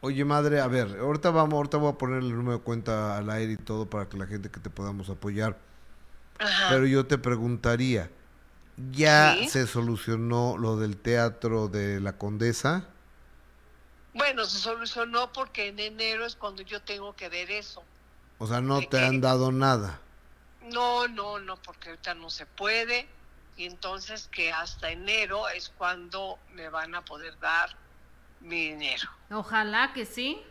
Speaker 1: Oye, madre, a ver, ahorita vamos, ahorita voy a poner el número de cuenta al aire y todo para que la gente que te podamos apoyar.
Speaker 8: Ajá.
Speaker 1: Pero yo te preguntaría, ¿ya
Speaker 8: Sí.
Speaker 1: se solucionó lo del teatro de la Condesa?
Speaker 8: Bueno, se solucionó porque en enero es cuando yo tengo que ver eso.
Speaker 1: O sea, no
Speaker 8: ¿De
Speaker 1: te han dado nada.
Speaker 8: No, no, no, porque ahorita no se puede. Y entonces que hasta enero es cuando me van a poder dar mi dinero.
Speaker 2: Ojalá que sí.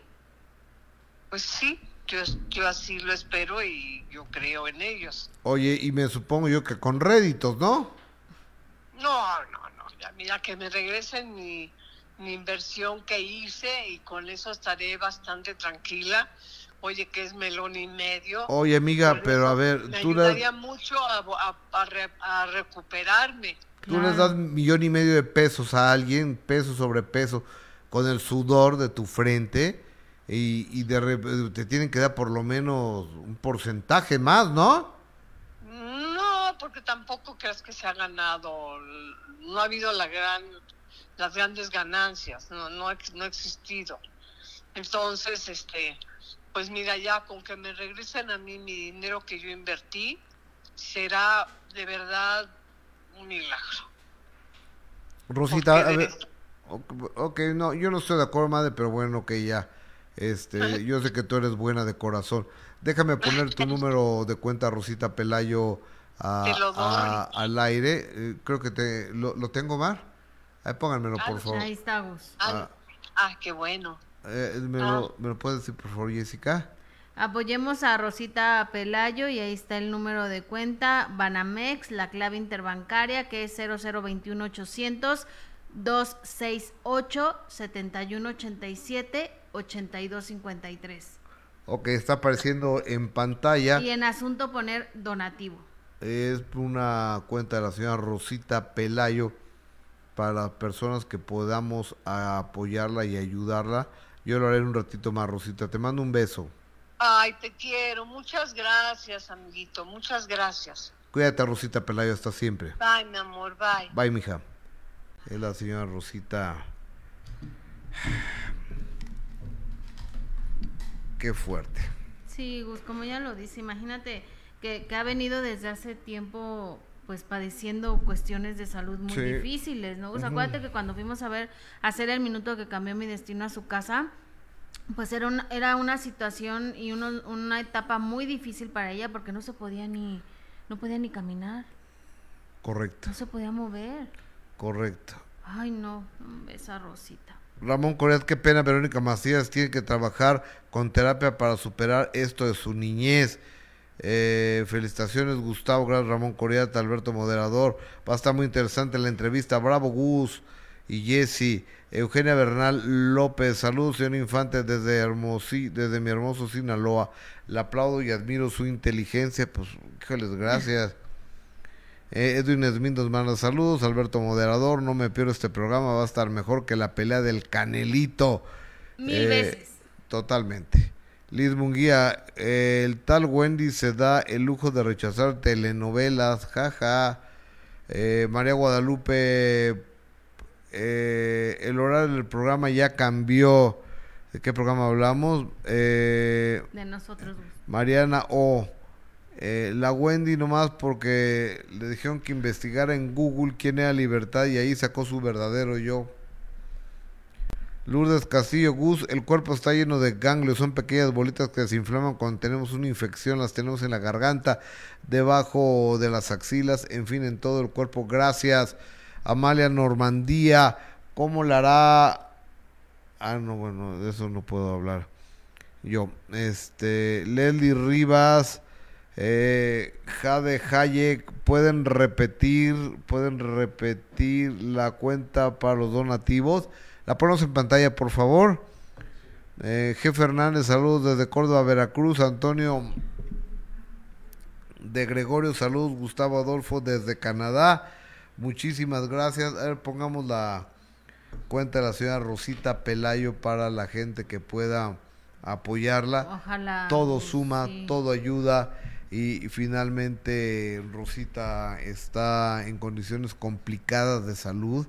Speaker 8: Pues sí, yo, yo así lo espero y yo creo en ellos.
Speaker 1: Oye, y me supongo yo que con réditos, ¿no?
Speaker 8: No, no, no, ya mira que me regresen mi, mi inversión que hice y con eso estaré bastante tranquila. Oye, que es melón y medio.
Speaker 1: Oye, amiga, pero
Speaker 8: eso
Speaker 1: a ver,
Speaker 8: Me
Speaker 1: tú, le-
Speaker 8: ayudaría mucho a, a- a re- a recuperarme.
Speaker 1: tú les das millón y medio de pesos a alguien, peso sobre peso, con el sudor de tu frente, y, y de re- te tienen que dar por lo menos un porcentaje más, ¿no?
Speaker 8: Porque tampoco crees que se ha ganado, no ha habido la gran, las grandes ganancias, no, no, no ha existido. Entonces, este, pues mira, ya con que me regresen a mí mi dinero que yo invertí, será de verdad un milagro.
Speaker 1: Rosita, a ver, ok, no, yo no estoy de acuerdo, madre, pero bueno, que ya, este, [laughs] yo sé que tú eres buena de corazón. Déjame poner tu [laughs] número de cuenta, Rosita Pelayo, a-
Speaker 8: Te lo doy.
Speaker 1: a- al aire. Eh, creo que te, ¿lo, lo tengo, Mar? Ahí pónganmelo,
Speaker 8: Ah,
Speaker 1: por favor.
Speaker 2: Ahí está, Gus.
Speaker 8: Ah, ah, qué bueno.
Speaker 1: Eh, ¿me, lo, ¿Me lo puedes decir, por favor, Jessica?
Speaker 2: Apoyemos a Rosita Pelayo y ahí está el número de cuenta Banamex, la clave interbancaria que es 0021 800 268 7187 8253.
Speaker 1: Ok, está apareciendo en pantalla.
Speaker 2: Y en asunto poner donativo.
Speaker 1: Es una cuenta de la señora Rosita Pelayo para personas que podamos apoyarla y ayudarla. Yo lo haré en un ratito más, Rosita. Te mando un beso.
Speaker 8: Ay, te quiero. Muchas gracias, amiguito. Muchas gracias.
Speaker 1: Cuídate, Rosita Pelayo, hasta siempre.
Speaker 8: Bye, mi amor. Bye.
Speaker 1: Bye, mija. Es la señora Rosita. Qué fuerte.
Speaker 2: Sí, Gus, como ya lo dice, imagínate que, que ha venido desde hace tiempo pues padeciendo cuestiones de salud muy
Speaker 1: Sí.
Speaker 2: difíciles, ¿no?
Speaker 1: Ujú.
Speaker 2: acuérdate que cuando fuimos a ver, hacer el minuto que cambió mi destino a su casa, pues era una, era una situación y uno- una etapa muy difícil para ella porque no se podía ni, no podía ni caminar,
Speaker 1: Correcto,
Speaker 2: no se podía mover.
Speaker 1: correcto.
Speaker 2: Ay, no, esa Rosita.
Speaker 1: Ramón Coreat, qué pena, Verónica Macías tiene que trabajar con terapia para superar esto de su niñez. Eh, felicitaciones, Gustavo, gracias Ramón Coreat, Alberto Moderador. Va a estar muy interesante la entrevista. Bravo, Gus y Jesse. Eugenia Bernal López, saludos, señor Infante, desde, hermosi, desde mi hermoso Sinaloa. Le aplaudo y admiro su inteligencia. Pues, híjoles, gracias. [laughs] Eh, Edwin Esmin nos manda saludos. Alberto Moderador, no me pierdo este programa, va a estar mejor que la pelea del Canelito.
Speaker 2: Mil
Speaker 1: Eh,
Speaker 2: veces.
Speaker 1: Totalmente. Liz Munguía, el tal Wendy se da el lujo de rechazar telenovelas, jaja. Eh, María Guadalupe, eh, el horario del programa ya cambió. ¿De qué programa hablamos? Eh,
Speaker 2: De nosotros.
Speaker 1: Mariana O. Eh, la Wendy nomás porque le dijeron que investigara en Google quién era Libertad y ahí sacó su verdadero yo. Lourdes Castillo Gus, el cuerpo está lleno de ganglios, son pequeñas bolitas que se inflaman cuando tenemos una infección, las tenemos en la garganta, debajo de las axilas, en fin, en todo el cuerpo. Gracias, Amalia Normandía. ¿Cómo la hará? Ah, no, bueno, de eso no puedo hablar. Yo, este, Leslie Rivas, Eh, Jade Hayek, pueden repetir, pueden repetir la cuenta para los donativos. La ponemos en pantalla, por favor. Eh, Jefe Hernández, saludos desde Córdoba, Veracruz. Antonio de Gregorio, saludos. Gustavo Adolfo desde Canadá. Muchísimas gracias. A ver, pongamos la cuenta de la señora Rosita Pelayo para la gente que pueda apoyarla.
Speaker 2: Ojalá.
Speaker 1: Todo suma,
Speaker 2: sí.
Speaker 1: todo ayuda. Y, y finalmente Rosita está en condiciones complicadas de salud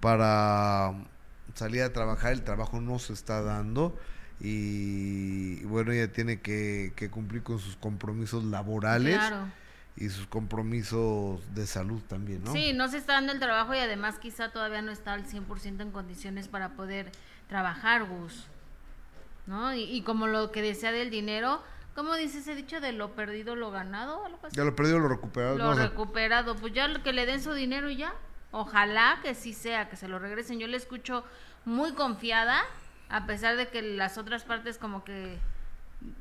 Speaker 1: para salir a trabajar. El trabajo no se está dando. Y, y bueno, ella tiene que, que cumplir con sus compromisos laborales
Speaker 2: Claro.
Speaker 1: y sus compromisos de salud también, ¿no?
Speaker 2: Sí, no se está dando el trabajo y además quizá todavía no está al 100% en condiciones para poder trabajar, Gus. ¿No? Y, y como lo que decía del dinero, ¿cómo dice ese dicho de lo perdido, lo ganado? Algo así.
Speaker 1: Ya lo perdido, lo recuperado.
Speaker 2: Lo
Speaker 1: no,
Speaker 2: recuperado, pues ya lo que le den su dinero y ya. Ojalá que sí sea, que se lo regresen. Yo le escucho muy confiada, a pesar de que las otras partes como que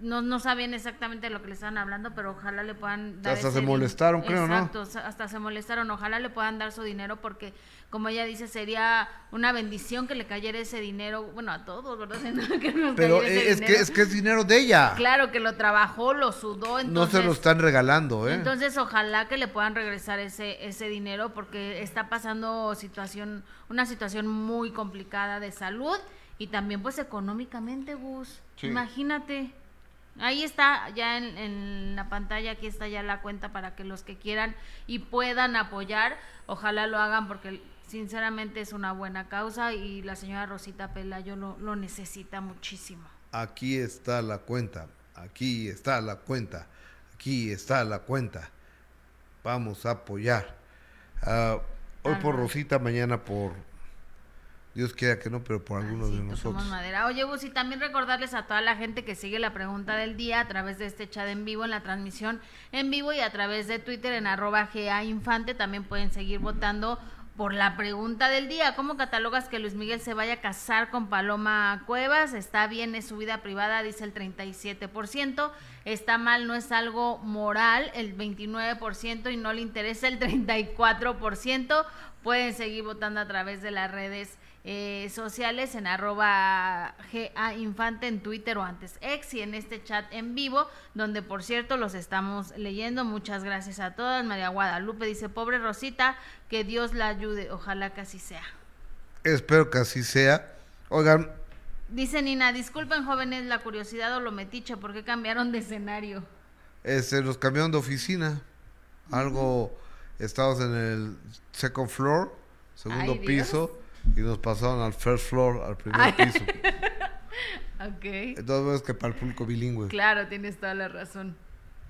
Speaker 2: no, no sabían exactamente de lo que le estaban hablando, pero ojalá le puedan dar
Speaker 1: Hasta
Speaker 2: ese
Speaker 1: se molestaron, creo, ¿no?
Speaker 2: Exacto, sa- hasta se molestaron. Ojalá le puedan dar su dinero porque, como ella dice, sería una bendición que le cayera ese dinero, bueno, a todos, ¿verdad? [laughs] que nos
Speaker 1: Pero es que, es que es dinero de ella.
Speaker 2: Claro que lo trabajó, lo sudó, entonces...
Speaker 1: no se lo están regalando, ¿eh?
Speaker 2: Entonces, ojalá que le puedan regresar ese ese dinero porque está pasando situación una situación muy complicada de salud y también pues económicamente, Gus.
Speaker 1: Sí.
Speaker 2: Imagínate. Ahí está ya en, en la pantalla, aquí está ya la cuenta para que los que quieran y puedan apoyar, ojalá lo hagan porque sinceramente es una buena causa y la señora Rosita Pelayo lo, lo necesita muchísimo.
Speaker 1: Aquí está la cuenta. Aquí está la cuenta. Aquí está la cuenta. Vamos a apoyar. Ah, hoy por. Rosita, mañana por Dios quiera que no, pero por algunos de
Speaker 2: tocamos
Speaker 1: nosotros.
Speaker 2: madera. Oye, Gus, y también recordarles a toda la gente que sigue la pregunta del día a través de este chat en vivo, en la transmisión en vivo y a través de Twitter en arroba GA Infante. También pueden seguir votando por la pregunta del día. ¿Cómo catalogas que Luis Miguel se vaya a casar con Paloma Cuevas? Está bien, es su vida privada, dice el 37%. Está mal, no es algo moral, el 29%, y no le interesa el 34%. Pueden seguir votando a través de las redes eh, sociales en arroba GA Infante en Twitter o antes ex y en este chat en vivo, donde por cierto los estamos leyendo. Muchas gracias a todas. María Guadalupe dice, pobre Rosita, que Dios la ayude. Ojalá que así sea.
Speaker 1: Espero que así sea. Oigan,
Speaker 2: Dice Nina, disculpen jóvenes la curiosidad o lo metiche, ¿por qué cambiaron de escenario?
Speaker 1: este, nos cambiaron de oficina. Algo, estábamos en el second floor, segundo
Speaker 2: Ay, Dios.
Speaker 1: Y nos pasaron al first floor, al primer
Speaker 2: Ay.
Speaker 1: piso. [laughs]
Speaker 2: Ok.
Speaker 1: Entonces que para el público bilingüe.
Speaker 2: Claro, tienes toda la razón.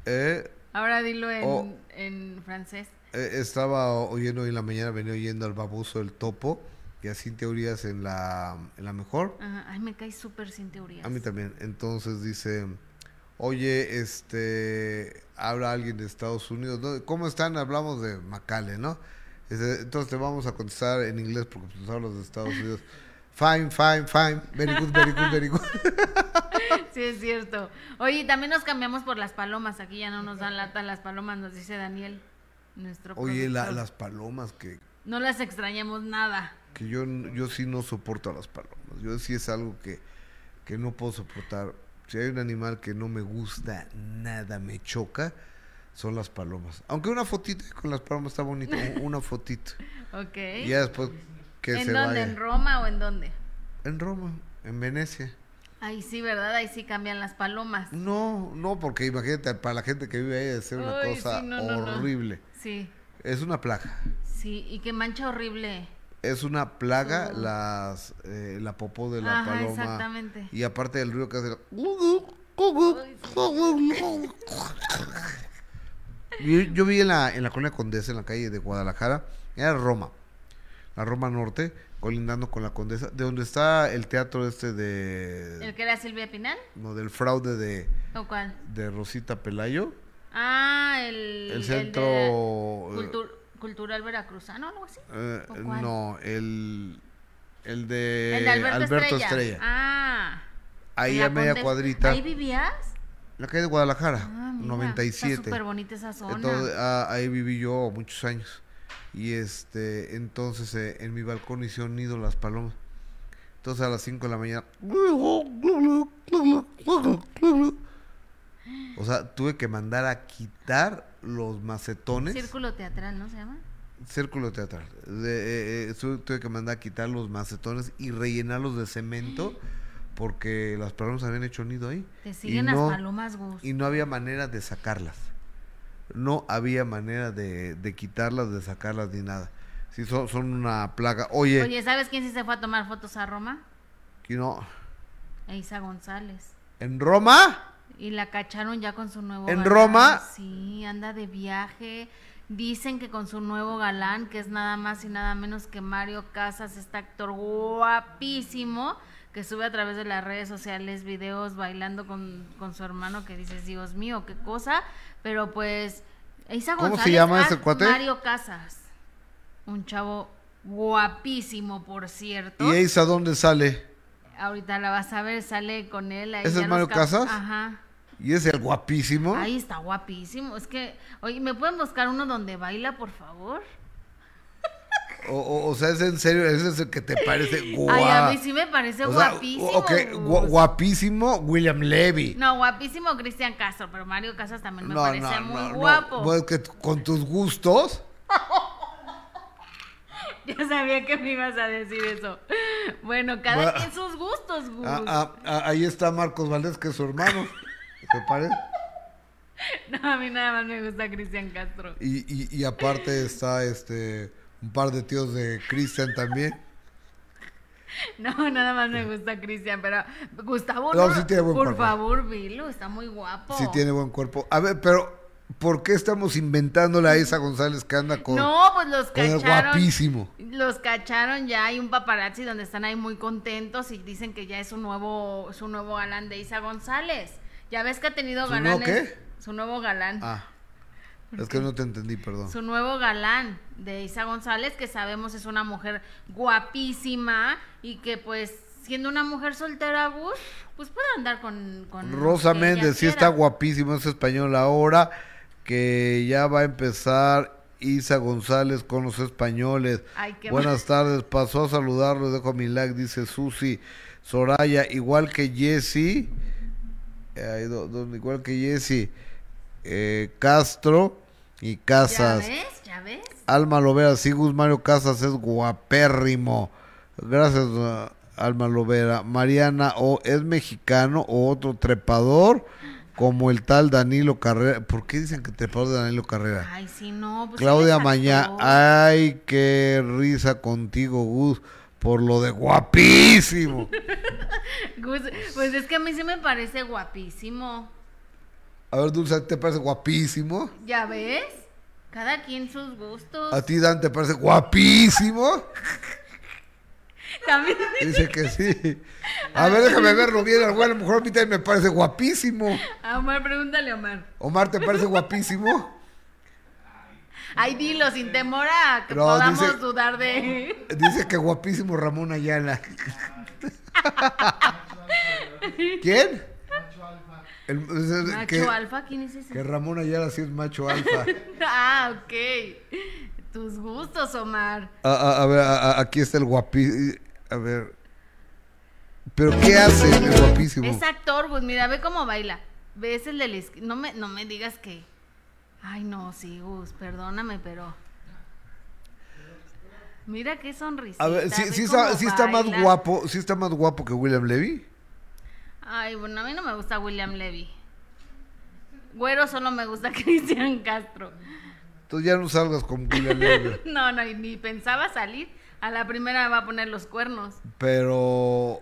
Speaker 1: Eh,
Speaker 2: Ahora dilo en,
Speaker 1: Oh.
Speaker 2: en francés.
Speaker 1: Eh, estaba oyendo hoy en la mañana, venía oyendo al baboso del topo y así teorías en la, en la mejor.
Speaker 2: Ajá. Ay, me cae súper sin teorías.
Speaker 1: A mí también. Entonces dice, oye, este, habla alguien de Estados Unidos. ¿no? ¿Cómo están? Hablamos de Macale, ¿no? Entonces te vamos a contestar en inglés porque pues, hablas de Estados Unidos. Fine, fine, fine. Very good, very good, very good. [laughs]
Speaker 2: Sí, es cierto. Oye, también nos cambiamos por las palomas. Aquí ya no nos dan lata las palomas, nos dice Daniel, nuestro
Speaker 1: Oye, la- las palomas que,
Speaker 2: No las extrañamos nada.
Speaker 1: que yo, yo sí no soporto a las palomas. Yo sí es algo que, que no puedo soportar. Si hay un animal que no me gusta nada, me choca, son las palomas. Aunque una fotito con las palomas está bonita, u- una fotito. [laughs]
Speaker 2: Ok.
Speaker 1: Y ya después que
Speaker 2: ¿En
Speaker 1: se
Speaker 2: dónde?
Speaker 1: vaya.
Speaker 2: ¿En Roma o en dónde?
Speaker 1: En Roma, en Venecia.
Speaker 2: Ahí sí, ¿verdad? Ahí sí cambian las palomas.
Speaker 1: No, no, porque imagínate, para la gente que vive ahí debe ser una cosa
Speaker 2: sí, no, no, no.
Speaker 1: horrible.
Speaker 2: Sí,
Speaker 1: Es una plaga.
Speaker 2: sí. Y qué mancha horrible.
Speaker 1: Es una plaga las eh, la popó de la
Speaker 2: Ajá,
Speaker 1: paloma.
Speaker 2: exactamente.
Speaker 1: Y aparte del ruido que hace. Yo, yo vi en la, en la colonia Condesa, en la calle de Guadalajara, era Roma, la Roma Norte, colindando con la Condesa, de donde está el teatro este de...
Speaker 2: ¿El que era Silvia Pinal?
Speaker 1: no, del fraude de,
Speaker 2: ¿O cuál?
Speaker 1: de Rosita Pelayo.
Speaker 2: Ah, el...
Speaker 1: El centro...
Speaker 2: cultur- cultural veracruzano, algo así.
Speaker 1: eh,
Speaker 2: ¿O cuál?
Speaker 1: no, el, el de,
Speaker 2: el de Alberto, Estrella.
Speaker 1: Estrella.
Speaker 2: Ah.
Speaker 1: Ahí a media cuadrita.
Speaker 2: ¿Ahí vivías?
Speaker 1: La calle de Guadalajara,
Speaker 2: Ah, mira,
Speaker 1: 97.
Speaker 2: Está súper bonita esa zona.
Speaker 1: Entonces, ah, ahí viví yo muchos años. Y este, entonces eh, en mi balcón hicieron nido las palomas. Entonces a las 5 de la mañana. O sea, tuve que mandar a quitar los macetones.
Speaker 2: Círculo teatral, ¿no se llama?
Speaker 1: Círculo teatral. De- eh, eh, tu- tuve que mandar a quitar los macetones y rellenarlos de cemento porque las palomas habían hecho nido ahí.
Speaker 2: Te
Speaker 1: Y
Speaker 2: siguen
Speaker 1: no-
Speaker 2: las palomas, Gus.
Speaker 1: y no había manera de sacarlas. No había manera de, de quitarlas, de sacarlas ni nada. Sí, son, son una plaga. Oye,
Speaker 2: Oye, ¿sabes quién sí se fue a tomar fotos a Roma?
Speaker 1: que no,
Speaker 2: Eisa González.
Speaker 1: ¿en Roma?
Speaker 2: Y la cacharon ya con su nuevo
Speaker 1: ¿En
Speaker 2: galán.
Speaker 1: Roma?
Speaker 2: Sí, anda de viaje. Dicen que con su nuevo galán, que es nada más y nada menos que Mario Casas, este actor guapísimo, que sube a través de las redes sociales videos bailando con, con su hermano, que dices, Dios mío, qué cosa. Pero pues, Eisa
Speaker 1: ¿Cómo se
Speaker 2: González,
Speaker 1: llama ese cuate?
Speaker 2: Mario Casas. Un chavo guapísimo, por cierto.
Speaker 1: ¿Y Eisa dónde sale?
Speaker 2: Ahorita la vas a ver, sale con él. ahí
Speaker 1: ¿Ese
Speaker 2: ya
Speaker 1: es
Speaker 2: los
Speaker 1: Mario Casas?
Speaker 2: Ajá.
Speaker 1: ¿Y es el guapísimo?
Speaker 2: Ahí está guapísimo. Es que, oye, ¿me pueden buscar uno donde baila, por favor?
Speaker 1: O, o- o sea, es en serio, ese es el que te parece guau.
Speaker 2: Ay, a mí sí me parece
Speaker 1: O sea,
Speaker 2: guapísimo.
Speaker 1: ok, gu-
Speaker 2: Gus.
Speaker 1: guapísimo William Levy.
Speaker 2: No, guapísimo Cristian Castro, pero Mario Casas también me
Speaker 1: No,
Speaker 2: parece
Speaker 1: no,
Speaker 2: muy
Speaker 1: no,
Speaker 2: guapo.
Speaker 1: Bueno, que con tus gustos. [laughs]
Speaker 2: Ya sabía que me ibas a decir eso. Bueno, cada
Speaker 1: Bueno.
Speaker 2: quien sus gustos, Gus.
Speaker 1: Ah, ah, ah, ahí está Marcos Valdés, que es su hermano. ¿Te parece? [laughs]
Speaker 2: No, a mí nada más me gusta Cristian Castro.
Speaker 1: Y, y, y aparte está este un par de tíos de Cristian también.
Speaker 2: No, nada más me gusta Cristian, pero Gustavo,
Speaker 1: No,
Speaker 2: no,
Speaker 1: sí tiene buen
Speaker 2: por
Speaker 1: cuerpo.
Speaker 2: favor, vilo, está muy guapo.
Speaker 1: Sí tiene buen cuerpo. A ver, pero ¿por qué estamos inventándole a Isa González que anda con,
Speaker 2: No, pues los
Speaker 1: con el
Speaker 2: cacharon.
Speaker 1: guapísimo?
Speaker 2: Los cacharon ya, hay un paparazzi donde están ahí muy contentos y dicen que ya es su nuevo, su nuevo galán de Isa González. Ya ves que ha tenido
Speaker 1: ¿Su nuevo
Speaker 2: galanes.
Speaker 1: qué?
Speaker 2: Su nuevo galán.
Speaker 1: Ah, es que no te entendí, perdón.
Speaker 2: Su nuevo galán de Isa González, que sabemos es una mujer guapísima y que pues siendo una mujer soltera, Gus, pues puede andar con... con
Speaker 1: Rosa Méndez, sí está guapísimo, es español ahora, que ya va a empezar Isa González con los españoles.
Speaker 2: Ay,
Speaker 1: Buenas tardes, pasó a saludarlo, dejo mi like, dice Susi. Soraya, igual que Jesse, eh, igual que Jesse, eh, Castro y
Speaker 2: ¿Ya
Speaker 1: Casas.
Speaker 2: ves? ¿Ya ves?
Speaker 1: Alma Lovera, sí, Gus Mario Casas es guapérrimo. Gracias, uh, Alma Lovera. Mariana, o es mexicano o otro trepador como el tal Danilo Carrera. ¿Por qué dicen que trepador de Danilo Carrera?
Speaker 2: Ay, sí, no. Pues
Speaker 1: Claudia Mañá, ay, qué risa contigo, Gus, por lo de guapísimo. [laughs]
Speaker 2: Pues es que a mí sí me parece guapísimo.
Speaker 1: A ver, Dulce, ¿te parece guapísimo?
Speaker 2: ¿Ya ves? Cada quien sus gustos.
Speaker 1: ¿A ti, Dan, te parece guapísimo?
Speaker 2: También.
Speaker 1: Dice que sí. A ver, déjame verlo bien. A lo mejor a mí también me parece guapísimo.
Speaker 2: A Omar, pregúntale a Omar.
Speaker 1: Omar, ¿te parece guapísimo?
Speaker 2: Ay, dilo, sin temor a que
Speaker 1: No,
Speaker 2: podamos
Speaker 1: dice-
Speaker 2: dudar de...
Speaker 1: Dice que guapísimo Ramón Ayala. ¿Quién? El-
Speaker 2: Macho
Speaker 1: que,
Speaker 2: alfa, ¿quién es ese?
Speaker 1: que Ramón Ayala sí es macho alfa. [laughs]
Speaker 2: Ah, ok. Tus gustos, Omar.
Speaker 1: A, a- a ver, a- aquí está el guapísimo. A ver. ¿Pero qué hace el guapísimo?
Speaker 2: Es actor, pues mira, ve cómo baila. Ves el del... No me, no me digas que... Ay, no, sí, Gus, perdóname, pero... Mira qué sonrisita.
Speaker 1: A ver, ¿sí, sí está, sí está más guapo, sí está más guapo que William Levy?
Speaker 2: Ay, bueno, a mí no me gusta William Levy. Güero solo me gusta [laughs] Cristian Castro.
Speaker 1: Entonces ya no salgas con William Levy. [laughs]
Speaker 2: No, no, ni pensaba salir. A la primera me va a poner los cuernos.
Speaker 1: Pero,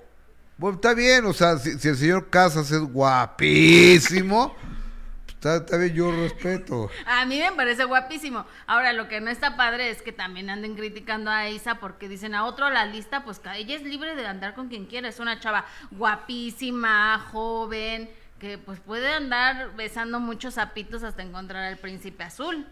Speaker 1: bueno, está bien, o sea, si, si el señor Casas es guapísimo, está, bien, yo respeto. [laughs]
Speaker 2: A mí me parece guapísimo. Ahora, lo que no está padre es que también anden criticando a Isa porque dicen a otro la lista, pues ella es libre de andar con quien quiera. Es una chava guapísima, joven, que pues puede andar besando muchos zapitos hasta encontrar al príncipe azul.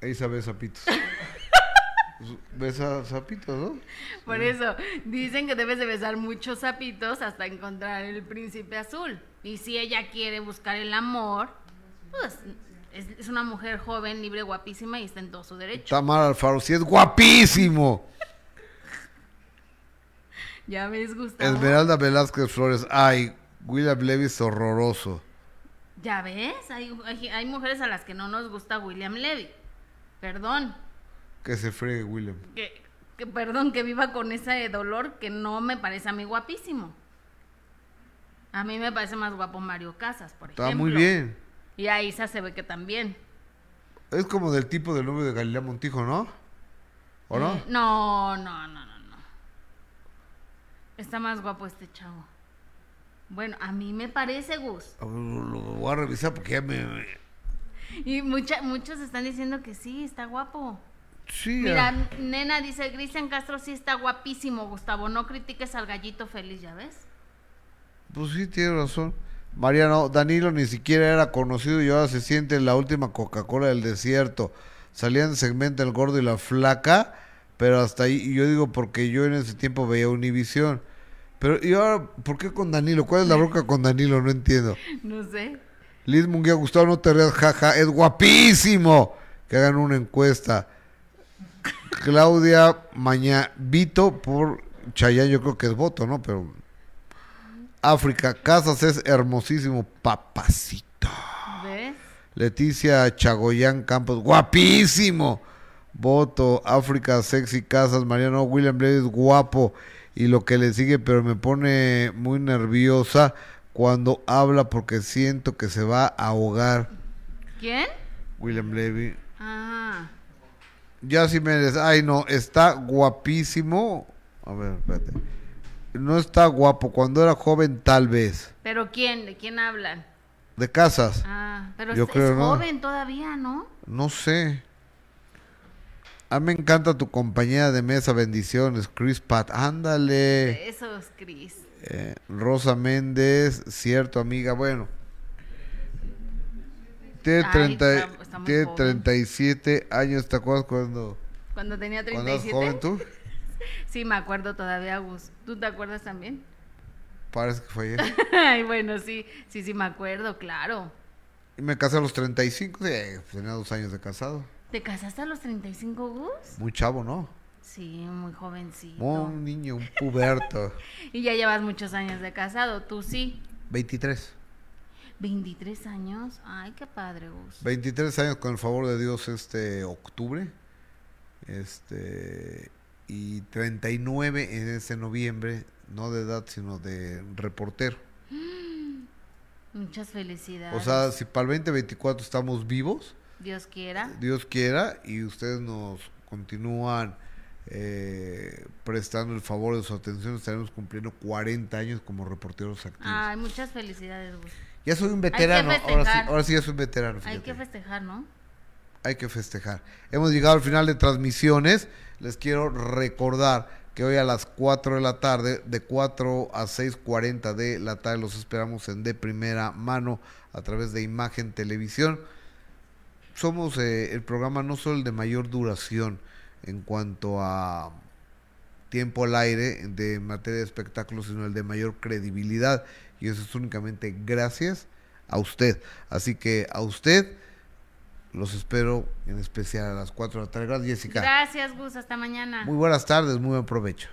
Speaker 1: Ahí sabes, zapitos. Pues, [laughs] Besa sapitos, ¿no?
Speaker 2: Por eso, dicen que debes de besar muchos sapitos hasta encontrar el príncipe azul. Y si ella quiere buscar el amor, pues es, es una mujer joven, libre, guapísima y está en todo su derecho.
Speaker 1: Tamara Alfaro, sí es guapísimo. [laughs]
Speaker 2: Ya ves, Gustavo.
Speaker 1: Esmeralda Velázquez Flores, ay, William Levis horroroso.
Speaker 2: Ya ves, hay, hay, hay mujeres a las que no nos gusta William Levy. Perdón,
Speaker 1: Que se fregue William.
Speaker 2: que, que perdón que viva con ese dolor que no me parece a mí guapísimo. A mí me parece más guapo Mario Casas, por ejemplo.
Speaker 1: Está muy bien.
Speaker 2: Y a Isa se ve que también.
Speaker 1: Es como del tipo del novio de Galilea Montijo, ¿no? ¿O no?
Speaker 2: Eh, no, no, no, no, no. Está más guapo este chavo. Bueno, a mí me parece, Gus.
Speaker 1: Lo, voy a revisar porque ya me...
Speaker 2: Y mucha, muchos están diciendo que sí, está guapo.
Speaker 1: Sí,
Speaker 2: Mira, nena dice, Cristian Castro sí está guapísimo, Gustavo. No critiques al gallito feliz, ¿ya ves?
Speaker 1: Pues sí, tiene razón. Mariano, Danilo ni siquiera era conocido y ahora se siente en la última Coca-Cola del desierto. Salían en segmento El Gordo y la Flaca, pero hasta ahí, y yo digo porque yo en ese tiempo veía Univisión. Pero, ¿y ahora por qué con Danilo? ¿Cuál es la roca con Danilo? No entiendo.
Speaker 2: No sé.
Speaker 1: Liz Munguía, Gustavo, no te rías, jaja, es guapísimo. Que hagan una encuesta. Claudia Maña, Vito por Chayán, yo creo que es voto, ¿no? Pero África, Casas es hermosísimo, papacito.
Speaker 2: ¿Ves?
Speaker 1: Leticia Chagoyán Campos, guapísimo. Voto, África, sexy Casas, Mariano William Blades, guapo. Y lo que le sigue, pero me pone muy nerviosa cuando habla porque siento que se va a ahogar.
Speaker 2: ¿Quién?
Speaker 1: William Levy.
Speaker 2: Ah,
Speaker 1: Ya si me des- ay no, está guapísimo. A ver, espérate. No está guapo, cuando era joven tal vez.
Speaker 2: ¿pero quién? ¿De quién hablan?
Speaker 1: De casas.
Speaker 2: Ah, pero
Speaker 1: Yo
Speaker 2: es,
Speaker 1: creo,
Speaker 2: es
Speaker 1: ¿no?
Speaker 2: joven todavía, ¿no?
Speaker 1: No sé. A mí me encanta tu compañía de mesa, bendiciones, Chris Pat. Ándale.
Speaker 2: Eso es Cris.
Speaker 1: Eh, Rosa Méndez, cierto, amiga. Bueno. Tiene,
Speaker 2: Ay,
Speaker 1: 30
Speaker 2: está- está
Speaker 1: tiene
Speaker 2: joven.
Speaker 1: 37 años, ¿te acuerdas cuando,
Speaker 2: Cuando tenía
Speaker 1: cuando eras
Speaker 2: 37.
Speaker 1: joven tú?
Speaker 2: Sí, me acuerdo todavía, Gus. ¿Tú te acuerdas también?
Speaker 1: Parece que fue ayer. [laughs]
Speaker 2: Ay, bueno, sí, sí, sí, me acuerdo, claro.
Speaker 1: Y me casé a los 35, sí, tenía dos años de casado.
Speaker 2: ¿Te casaste a los 35, Gus?
Speaker 1: Muy chavo, ¿no?
Speaker 2: Sí, muy jovencito.
Speaker 1: Un niño, un puberto. [laughs]
Speaker 2: Y ya llevas muchos años de casado, tú sí.
Speaker 1: 23.
Speaker 2: 23 años. Ay, qué padre, Gus.
Speaker 1: 23 años con el favor de Dios este octubre. Este y 39 en ese noviembre, no de edad, sino de reportero. [gasps]
Speaker 2: Muchas felicidades.
Speaker 1: O sea, si para el 2024 estamos vivos,
Speaker 2: Dios quiera.
Speaker 1: Dios quiera, y ustedes nos continúan eh, prestando el favor de su atención, estaremos cumpliendo 40 años como reporteros activos.
Speaker 2: Ay, muchas felicidades, Gus.
Speaker 1: ya soy un veterano, ahora sí,
Speaker 2: festejar.
Speaker 1: ahora sí ya soy un veterano.
Speaker 2: Hay que festejar, ¿no?
Speaker 1: hay que festejar. Hemos llegado al final de transmisiones. Les quiero recordar que hoy a las 4 de la tarde, de 4 a 6.40 de la tarde, los esperamos en de primera mano a través de Imagen Televisión. Somos eh, el programa no solo el de mayor duración en cuanto a tiempo al aire de materia de espectáculos, sino el de mayor credibilidad. Y eso es únicamente gracias a usted. Así que a usted los espero en especial a las 4 de la tarde. Gracias, Jessica.
Speaker 2: Gracias, Gus. Hasta mañana.
Speaker 1: Muy buenas tardes, muy buen provecho.